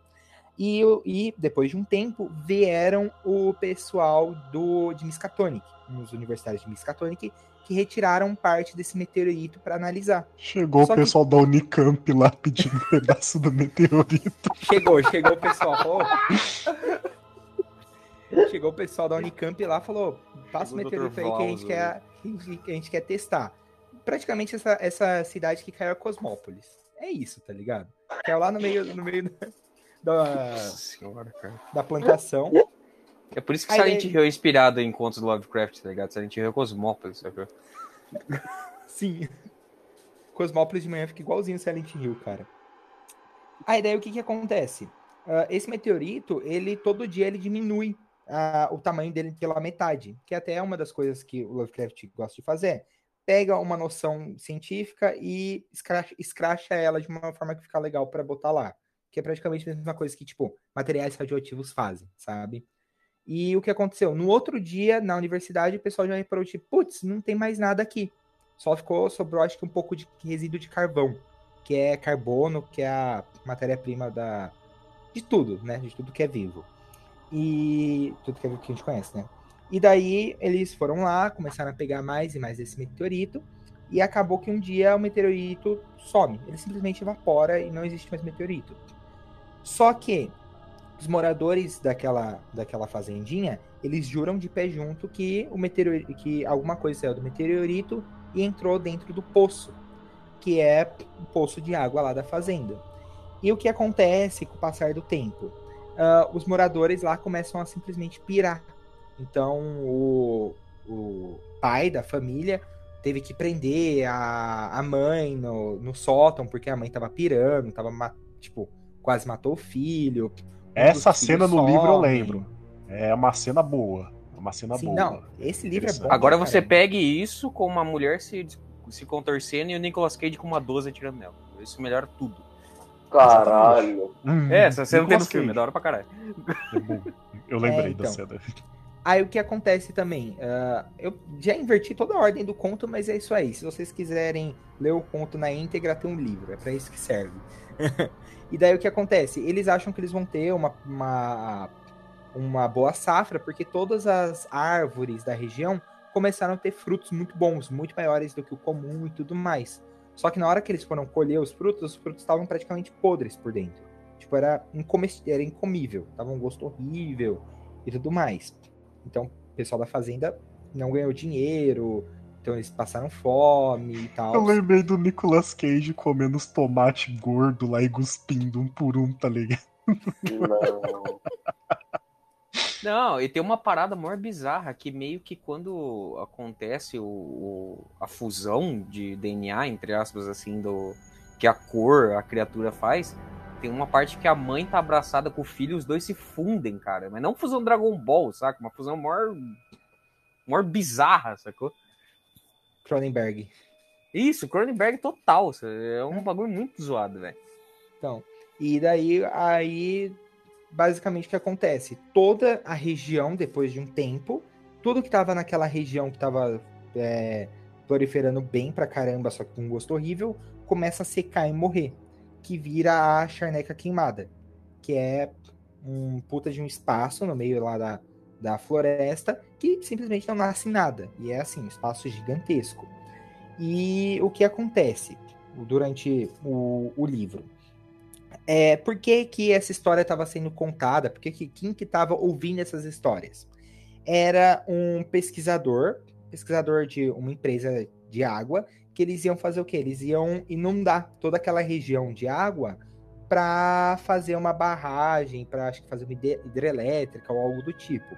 Speaker 4: e, e depois de um tempo vieram o pessoal do de Miskatonic, os universitários de Miskatonic que retiraram parte desse meteorito para analisar.
Speaker 1: Chegou
Speaker 4: Só
Speaker 1: o
Speaker 4: que-
Speaker 1: pessoal da Unicamp lá pedindo um pedaço do meteorito.
Speaker 4: Chegou, chegou o pessoal, falou. *laughs* Chegou o pessoal da Unicamp lá, falou: passa o meteorito aí que a gente quer, que a gente quer testar. Praticamente essa, essa cidade que caiu é Cosmópolis. É isso, tá ligado? Caiu lá no meio, no meio da,
Speaker 2: senhora, cara.
Speaker 4: da plantação.
Speaker 2: É por isso que
Speaker 4: Aí
Speaker 2: Silent Hill é inspirado em contos do Lovecraft, tá ligado? Silent Hill é Cosmópolis, sabe? *laughs*
Speaker 4: Sim. Cosmópolis de manhã fica igualzinho Silent Hill, cara. Aí daí o que que acontece? Ah, esse meteorito, ele todo dia ele diminui o tamanho dele pela metade, que até é uma das coisas que o Lovecraft gosta de fazer. Pega uma noção científica e escracha, escracha ela de uma forma que fica legal para botar lá. Que é praticamente a mesma coisa que, tipo, materiais radioativos fazem, sabe? E o que aconteceu? No outro dia, na universidade, o pessoal já reparou, tipo, putz, não tem mais nada aqui. Só ficou, sobrou acho que um pouco de resíduo de carvão, que é carbono, que é a matéria-prima da de tudo, né? De tudo que é vivo. E tudo que a gente conhece, né? E daí eles foram lá, começaram a pegar mais e mais desse meteorito, e acabou que um dia o meteorito some, ele simplesmente evapora e não existe mais meteorito. Só que os moradores daquela, daquela fazendinha, eles juram de pé junto que o meteorito, que alguma coisa saiu do meteorito e entrou dentro do poço, que é o poço de água lá da fazenda. E o que acontece com o passar do tempo? Ah, os moradores lá começam a simplesmente pirar. Então o, o pai da família teve que prender a, a mãe no, no sótão, porque a mãe tava pirando, tava, tipo, quase matou o filho.
Speaker 1: Essa cena no livro eu lembro. É uma cena boa. É uma cena
Speaker 4: Sim,
Speaker 1: boa.
Speaker 4: não, esse livro é bom.
Speaker 2: Agora você
Speaker 4: caramba.
Speaker 2: pegue isso com uma mulher se, se contorcendo e o Nicolas Cage com uma 12 atirando nela. Isso melhora tudo.
Speaker 3: Caralho.
Speaker 2: É, essa cena não tem no filme, é da hora pra caralho. *laughs*
Speaker 1: Eu lembrei
Speaker 4: É,
Speaker 1: da
Speaker 4: então.
Speaker 1: cena.
Speaker 4: Aí o que acontece também? ah, eu já inverti toda a ordem do conto, mas é isso aí. Se vocês quiserem ler o conto na íntegra, tem um livro. É pra isso que serve. *laughs* e daí o que acontece? Eles acham que eles vão ter uma, uma, uma boa safra, porque todas as árvores da região começaram a ter frutos muito bons, muito maiores do que o comum e tudo mais. Só que na hora que eles foram colher os frutos, os frutos estavam praticamente podres por dentro. Tipo, era, incomest... era incomível. Tava um gosto horrível. e tudo mais. Então, o pessoal da fazenda não ganhou dinheiro, então eles passaram fome e tal.
Speaker 1: Eu lembrei do Nicolas Cage comendo os tomates gordos lá e cuspindo um por um, tá ligado?
Speaker 3: Não.
Speaker 2: Não, e tem uma parada maior bizarra que meio que quando acontece o, o- a fusão de DNA, entre aspas, assim, do que a cor a criatura faz, tem uma parte que a mãe tá abraçada com o filho e os dois se fundem, cara. Mas não fusão Dragon Ball, saca? Uma fusão maior, maior bizarra, sacou?
Speaker 4: Cronenberg.
Speaker 2: Isso, Cronenberg total. É um bagulho muito zoado, velho.
Speaker 4: Então, e daí, aí, basicamente o que acontece? Toda a região, depois de um tempo, tudo que tava naquela região que tava é, proliferando bem pra caramba, só que com um gosto horrível, começa a secar e morrer. Que vira a charneca queimada. Que é um puta de um espaço no meio lá da, da floresta que simplesmente não nasce nada. E é assim, um espaço gigantesco. E o que acontece durante o, o livro? É, por que, que essa história estava sendo contada? Por que, que quem que estava ouvindo essas histórias? Era um pesquisador, pesquisador de uma empresa de água, que eles iam fazer o quê? Eles iam inundar toda aquela região de água para fazer uma barragem, para acho que fazer uma hidre- hidrelétrica ou algo do tipo.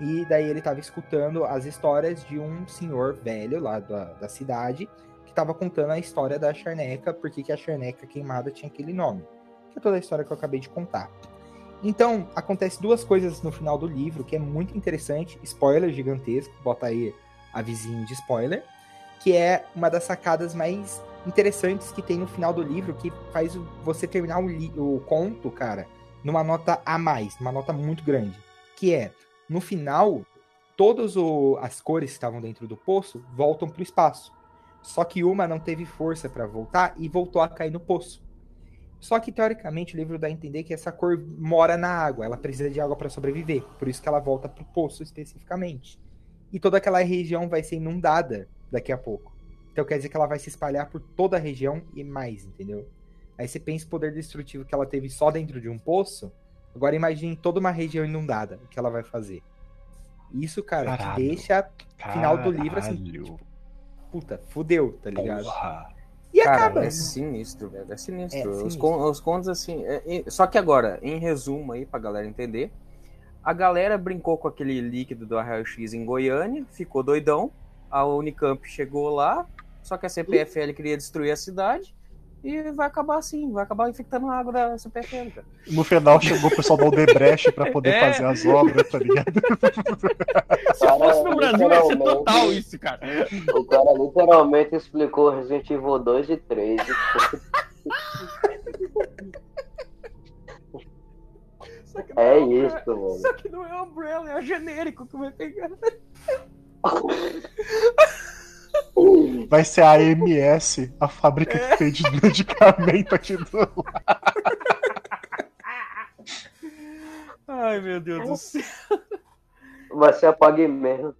Speaker 4: E daí ele estava escutando as histórias de um senhor velho lá da, da cidade que estava contando a história da charneca, porque que a charneca queimada tinha aquele nome. Toda a história que eu acabei de contar. Então, acontece duas coisas no final do livro que é muito interessante, spoiler gigantesco, bota aí avisinho de spoiler, que é uma das sacadas mais interessantes que tem no final do livro, que faz o- você terminar o, o conto, cara, numa nota a mais, numa nota muito grande, que é, no final, todas o- as cores que estavam dentro do poço voltam pro espaço. Só que uma não teve força para voltar e voltou a cair no poço. Só que teoricamente o livro dá a entender que essa cor mora na água, ela precisa de água para sobreviver, por isso que ela volta pro poço especificamente. E toda aquela região vai ser inundada daqui a pouco. Então quer dizer que ela vai se espalhar por toda a região e mais, entendeu? Aí você pensa o poder destrutivo que ela teve só dentro de um poço. Agora imagine toda uma região inundada, o que ela vai fazer. Isso, cara,
Speaker 1: Caralho.
Speaker 4: deixa final do livro assim,
Speaker 1: Caralho,
Speaker 4: puta, fudeu, tá ligado?
Speaker 1: porra.
Speaker 4: E
Speaker 2: Cara,
Speaker 4: acaba.
Speaker 2: é sinistro, velho. É sinistro.
Speaker 4: É
Speaker 2: Os,
Speaker 4: sinistro.
Speaker 2: con- os contos, assim. é- é- só que agora, em resumo aí, pra galera entender. A galera brincou com aquele líquido do raio-x em Goiânia, ficou doidão. A Unicamp chegou lá, só que a CPFL queria destruir a cidade. E vai acabar assim, vai acabar infectando a água da CPFL, cara.
Speaker 1: No final chegou o pessoal da Odebrecht pra poder
Speaker 2: É.
Speaker 1: fazer as obras, tá ligado? *laughs*
Speaker 2: Se fosse no Brasil, ia ser total isso, cara.
Speaker 3: O cara literalmente explicou Resident Evil 2 e 3.
Speaker 2: Só que não
Speaker 3: É
Speaker 2: um-
Speaker 3: isso, mano.
Speaker 2: Só que não é Umbrella, é genérico que vai pegar. *laughs* *laughs*
Speaker 1: Vai ser a AMS, a fábrica que vende *laughs* medicamento aqui do
Speaker 2: Ai, meu Deus do céu.
Speaker 3: Vai ser a Pague mesmo.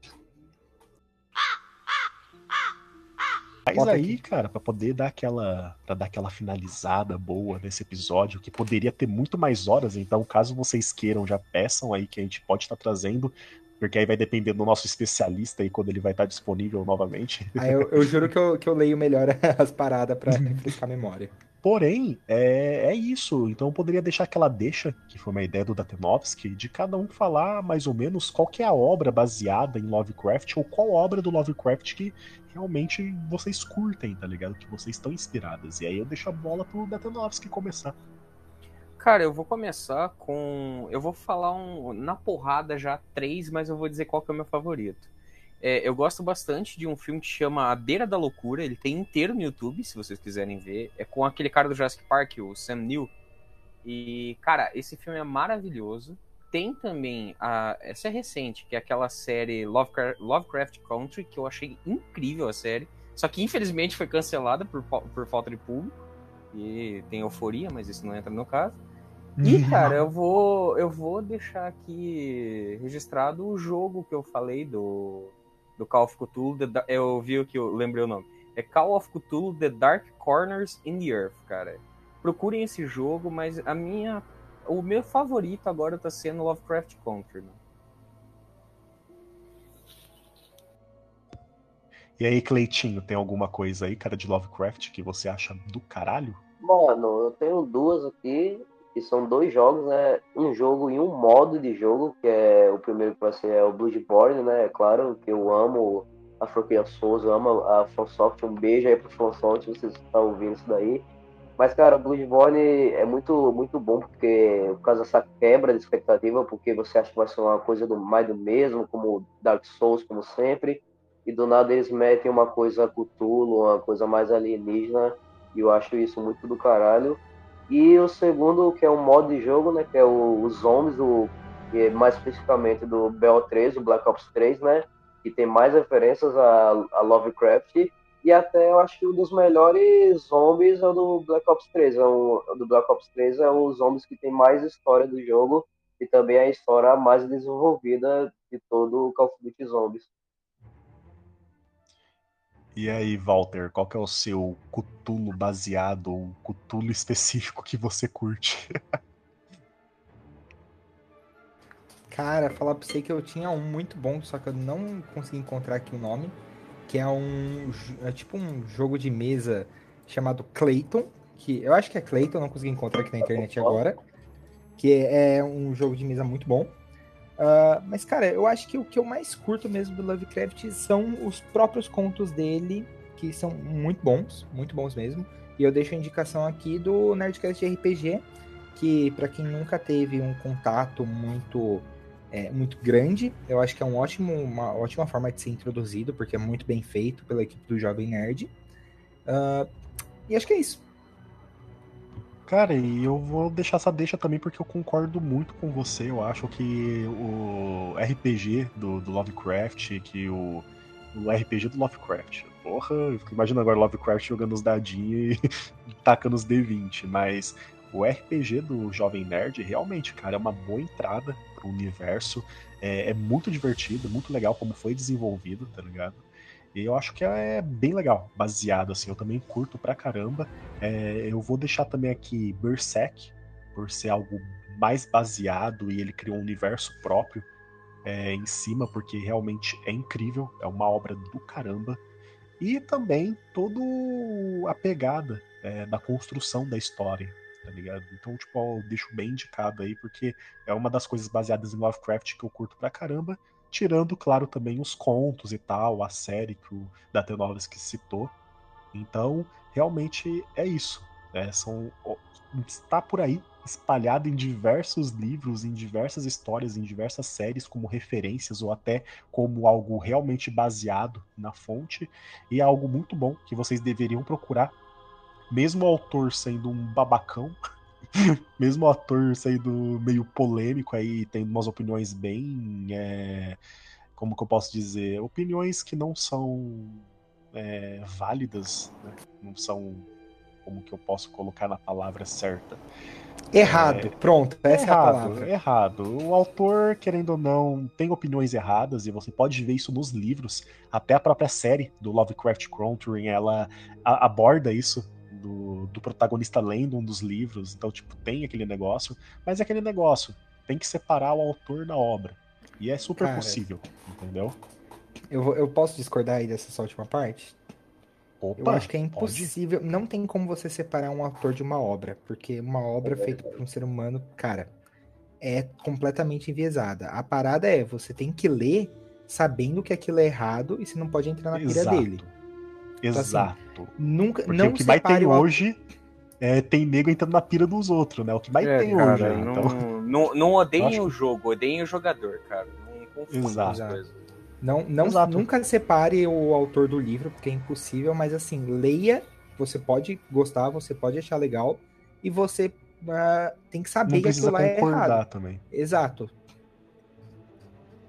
Speaker 1: Mas
Speaker 4: Bota
Speaker 1: aí, cara, pra poder dar aquela, pra dar aquela finalizada boa nesse episódio, que poderia ter muito mais horas, então caso vocês queiram, já peçam aí que a gente pode estar trazendo, porque aí vai depender do nosso especialista aí quando ele vai estar disponível novamente.
Speaker 4: Aí *laughs* eu, eu juro que eu, que eu leio melhor *laughs* as paradas pra refrescar a memória.
Speaker 1: Porém, é, é isso. Então eu poderia deixar aquela deixa, que foi uma ideia do Datenovski, de cada um falar mais ou menos qual que é a obra baseada em Lovecraft, ou qual obra do Lovecraft que realmente vocês curtem, tá ligado? Que vocês estão inspiradas. E aí eu deixo a bola pro Datenovski começar.
Speaker 2: Cara, eu vou começar com. Eu vou falar um. Na porrada já três, mas eu vou dizer qual que é o meu favorito. É, eu gosto bastante de um filme que chama A Beira da Loucura. Ele tem inteiro no YouTube, se vocês quiserem ver. É com aquele cara do Jurassic Park, o Sam Neill. E, cara, esse filme é maravilhoso. Tem também a. Essa é recente, que é aquela série Lovecraft, Lovecraft Country, que eu achei incrível a série. Só que infelizmente foi cancelada por, por falta de público. E tem euforia, mas isso não entra no caso. E, uhum. cara, eu vou, eu vou deixar aqui registrado o jogo que eu falei do, do Call of Cthulhu. Eu vi que eu lembrei o nome. É Call of Cthulhu The Dark Corners in the Earth, cara. Procurem esse jogo, mas a minha. O meu favorito agora tá sendo Lovecraft Country. Né?
Speaker 1: E aí, Cleitinho, tem alguma coisa aí, cara, de Lovecraft que você acha do caralho?
Speaker 3: Mano, eu tenho duas aqui que são dois jogos, né? Um jogo e um modo de jogo, que é o primeiro que vai ser é o Bloodborne, né? É claro que eu amo a franquia Souls, eu amo a FromSoft, um beijo aí pro FromSoft, vocês estão ouvindo isso daí. Mas, cara, Bloodborne é muito, muito bom porque, por causa dessa quebra de expectativa, porque você acha que vai ser uma coisa do mais do mesmo, como Dark Souls, como sempre, e do nada eles metem uma coisa Cthulhu, uma coisa mais alienígena, e eu acho isso muito do caralho. E o segundo, que é um modo de jogo, né, que é o, os Zombies, o, é mais especificamente do BO3, o Black Ops 3, né, que tem mais referências a, a Lovecraft, e até eu acho que um dos melhores zombies é o do Black Ops 3. É o, do Black Ops 3 é o zombies que tem mais história do jogo e também a história mais desenvolvida de todo o Call of Duty Zombies.
Speaker 1: E aí, Walter, qual que é o seu cutulo baseado ou cutulo específico que você curte? *laughs*
Speaker 4: Cara, falar pra você que eu tinha um muito bom, só que eu não consegui encontrar aqui o nome que é um é tipo um jogo de mesa chamado Clayton, que eu acho que é Clayton, não consegui encontrar aqui na internet agora, que é um jogo de mesa muito bom. Uh, mas, cara, eu acho que o que eu mais curto mesmo do Lovecraft são os próprios contos dele, que são muito bons, muito bons mesmo. E eu deixo a indicação aqui do Nerdcast RPG, que para quem nunca teve um contato muito é, muito grande. Eu acho que é um ótimo, uma ótima forma de ser introduzido, porque é muito bem feito pela equipe do Jovem Nerd. Uh, e acho que é isso.
Speaker 1: Cara, e eu vou deixar essa deixa também porque eu concordo muito com você. Eu acho que o RPG do, do Lovecraft, que o, o RPG do Lovecraft, porra, eu fico imaginando agora Lovecraft jogando os dadinhos e *laughs* tacando os D20, mas o RPG do Jovem Nerd realmente, cara, é uma boa entrada pro universo. É, é muito divertido, muito legal como foi desenvolvido, tá ligado? E eu acho que é bem legal, baseado assim. Eu também curto pra caramba. É, eu vou deixar também aqui Berserk, por ser algo mais baseado e ele criou um universo próprio é, em cima, porque realmente é incrível, é uma obra do caramba. E também toda a pegada é, da construção da história tá ligado? Então, tipo, eu deixo bem indicado aí, porque é uma das coisas baseadas em Lovecraft que eu curto pra caramba, tirando, claro, também os contos e tal, a série que o Datenovas que citou. Então, realmente é isso. Né? São, está por aí, espalhado em diversos livros, em diversas histórias, em diversas séries, como referências ou até como algo realmente baseado na fonte, e é algo muito bom que vocês deveriam procurar mesmo o autor sendo um babacão, *laughs* *laughs* mesmo o ator sendo meio polêmico aí, tendo umas opiniões bem. É, como que eu posso dizer? Opiniões que não são é, válidas, né? não são. Como que eu posso colocar na palavra certa?
Speaker 4: Errado, é, pronto, essa errado, é a palavra.
Speaker 1: Errado. O autor, querendo ou não, tem opiniões erradas, e você pode ver isso nos livros. Até a própria série do Lovecraft Country, ela aborda isso do, do protagonista lendo um dos livros, então, tipo, tem aquele negócio, mas é aquele negócio, tem que separar o autor da obra. E é super Cara, possível, entendeu?
Speaker 4: Eu, eu posso discordar aí dessa última parte?
Speaker 1: Opa,
Speaker 4: eu acho que é impossível, pode? não tem como você separar um autor de uma obra, porque uma obra feita por um ser humano, cara, é completamente enviesada. A parada é, você tem que ler sabendo que aquilo é errado e você não pode entrar na pira
Speaker 1: Exato.
Speaker 4: dele.
Speaker 1: Exato. Então,
Speaker 4: assim, nunca,
Speaker 1: Porque
Speaker 4: não
Speaker 1: o que mais tem hoje é, tem nego entrando na pira dos outros, né? O que mais é, tem cara, hoje. Né?
Speaker 2: Não,
Speaker 1: então...
Speaker 2: não, não odeiem acho... o jogo, odeiem o jogador, cara. Não confundam as coisas.
Speaker 4: Não, não, nunca separe o autor do livro, porque é impossível, mas assim, leia, você pode gostar, você pode achar legal, e você uh, tem que saber que aquilo lá é errado.
Speaker 1: também.
Speaker 4: Exato.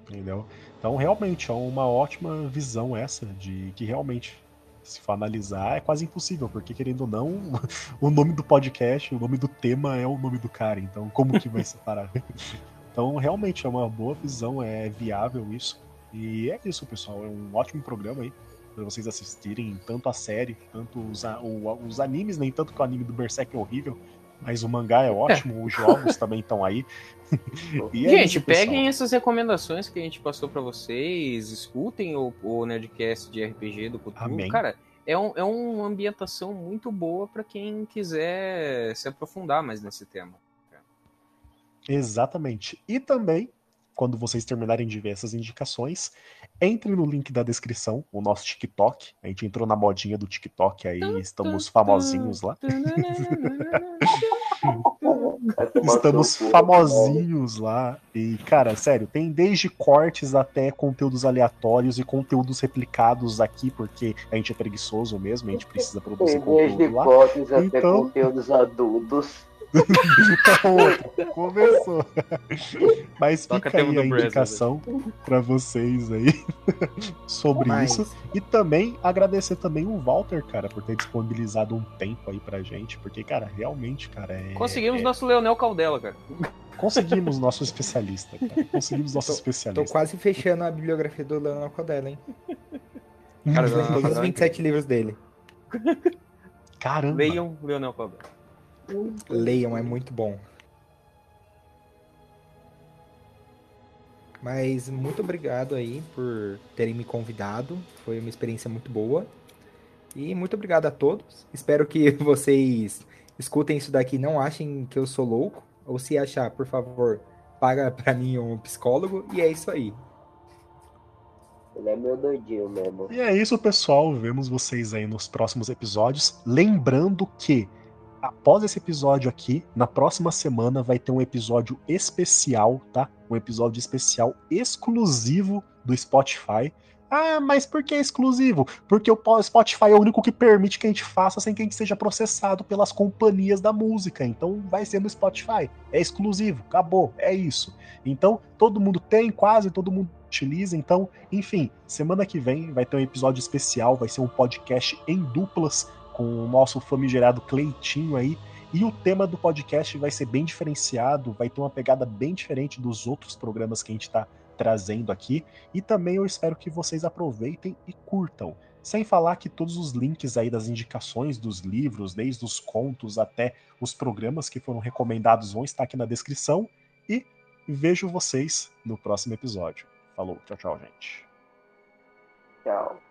Speaker 1: Entendeu? Então, realmente, é uma ótima visão essa de que realmente se for analisar, é quase impossível, porque querendo ou não, *laughs* o nome do podcast, o nome do tema é o nome do cara, então como que vai separar? *laughs* então, realmente é uma boa visão, é viável isso. E é isso, pessoal, é um ótimo programa aí para vocês assistirem tanto a série, tanto os, o, os animes, nem tanto que o anime do Berserk é horrível, mas o mangá é ótimo, os jogos *laughs* também estão aí.
Speaker 2: E é gente, isso, peguem essas recomendações que a gente passou para vocês, escutem o, o Nerdcast de RPG do Cthulhu. Cara, é, um, é uma ambientação muito boa para quem quiser se aprofundar mais nesse tema.
Speaker 1: Exatamente. E também, quando vocês terminarem de ver essas indicações, entre no link da descrição, o nosso TikTok. A gente entrou na modinha do TikTok aí, estamos famosinhos lá. *laughs* Estamos famosinhos lá. E, cara, sério, tem desde cortes até conteúdos aleatórios e conteúdos replicados aqui, porque a gente é preguiçoso mesmo, a gente precisa produzir tem
Speaker 3: desde conteúdo lá. cortes até então... conteúdos adultos.
Speaker 1: Começou. Mas Toca fica aí a indicação para vocês aí *laughs* sobre Mas... isso. E também agradecer também o Walter, cara, por ter disponibilizado um tempo aí pra gente, porque, cara, realmente, cara, é...
Speaker 2: Conseguimos é... nosso Leonel Caldela, cara.
Speaker 1: Conseguimos nosso especialista, cara. Conseguimos nosso tô, especialista.
Speaker 4: Tô quase fechando a bibliografia do Leonel Caldela, hein? Cara, os 27 livros dele.
Speaker 1: Caramba.
Speaker 2: Leiam Leonel Caldela.
Speaker 4: Leiam, é muito bom. Mas muito obrigado aí por terem me convidado. Foi uma experiência muito boa. E muito obrigado a todos. Espero que *laughs* vocês escutem isso daqui não achem que eu sou louco. Ou se achar, por favor, paga pra mim um psicólogo. E é isso aí.
Speaker 3: Ele é meu doidinho mesmo.
Speaker 1: E é isso, pessoal. Vemos vocês aí nos próximos episódios. Lembrando que após esse episódio aqui, na próxima semana vai ter um episódio especial, tá? Um episódio especial exclusivo do Spotify. Ah, mas por que exclusivo? Porque o Spotify é o único que permite que a gente faça sem que a gente seja processado pelas companhias da música. Então vai ser no Spotify. É exclusivo, acabou, é isso. Então todo mundo tem, quase todo mundo utiliza. Então, enfim, semana que vem vai ter um episódio especial, vai ser um podcast em duplas com o nosso famigerado Cleitinho aí. E o tema do podcast vai ser bem diferenciado, vai ter uma pegada bem diferente dos outros programas que a gente está trazendo aqui. E também eu espero que vocês aproveitem e curtam. Sem falar que todos os links aí das indicações dos livros, desde os contos até os programas que foram recomendados, vão estar aqui na descrição. E vejo vocês no próximo episódio. Falou, tchau, tchau, gente.
Speaker 3: Tchau.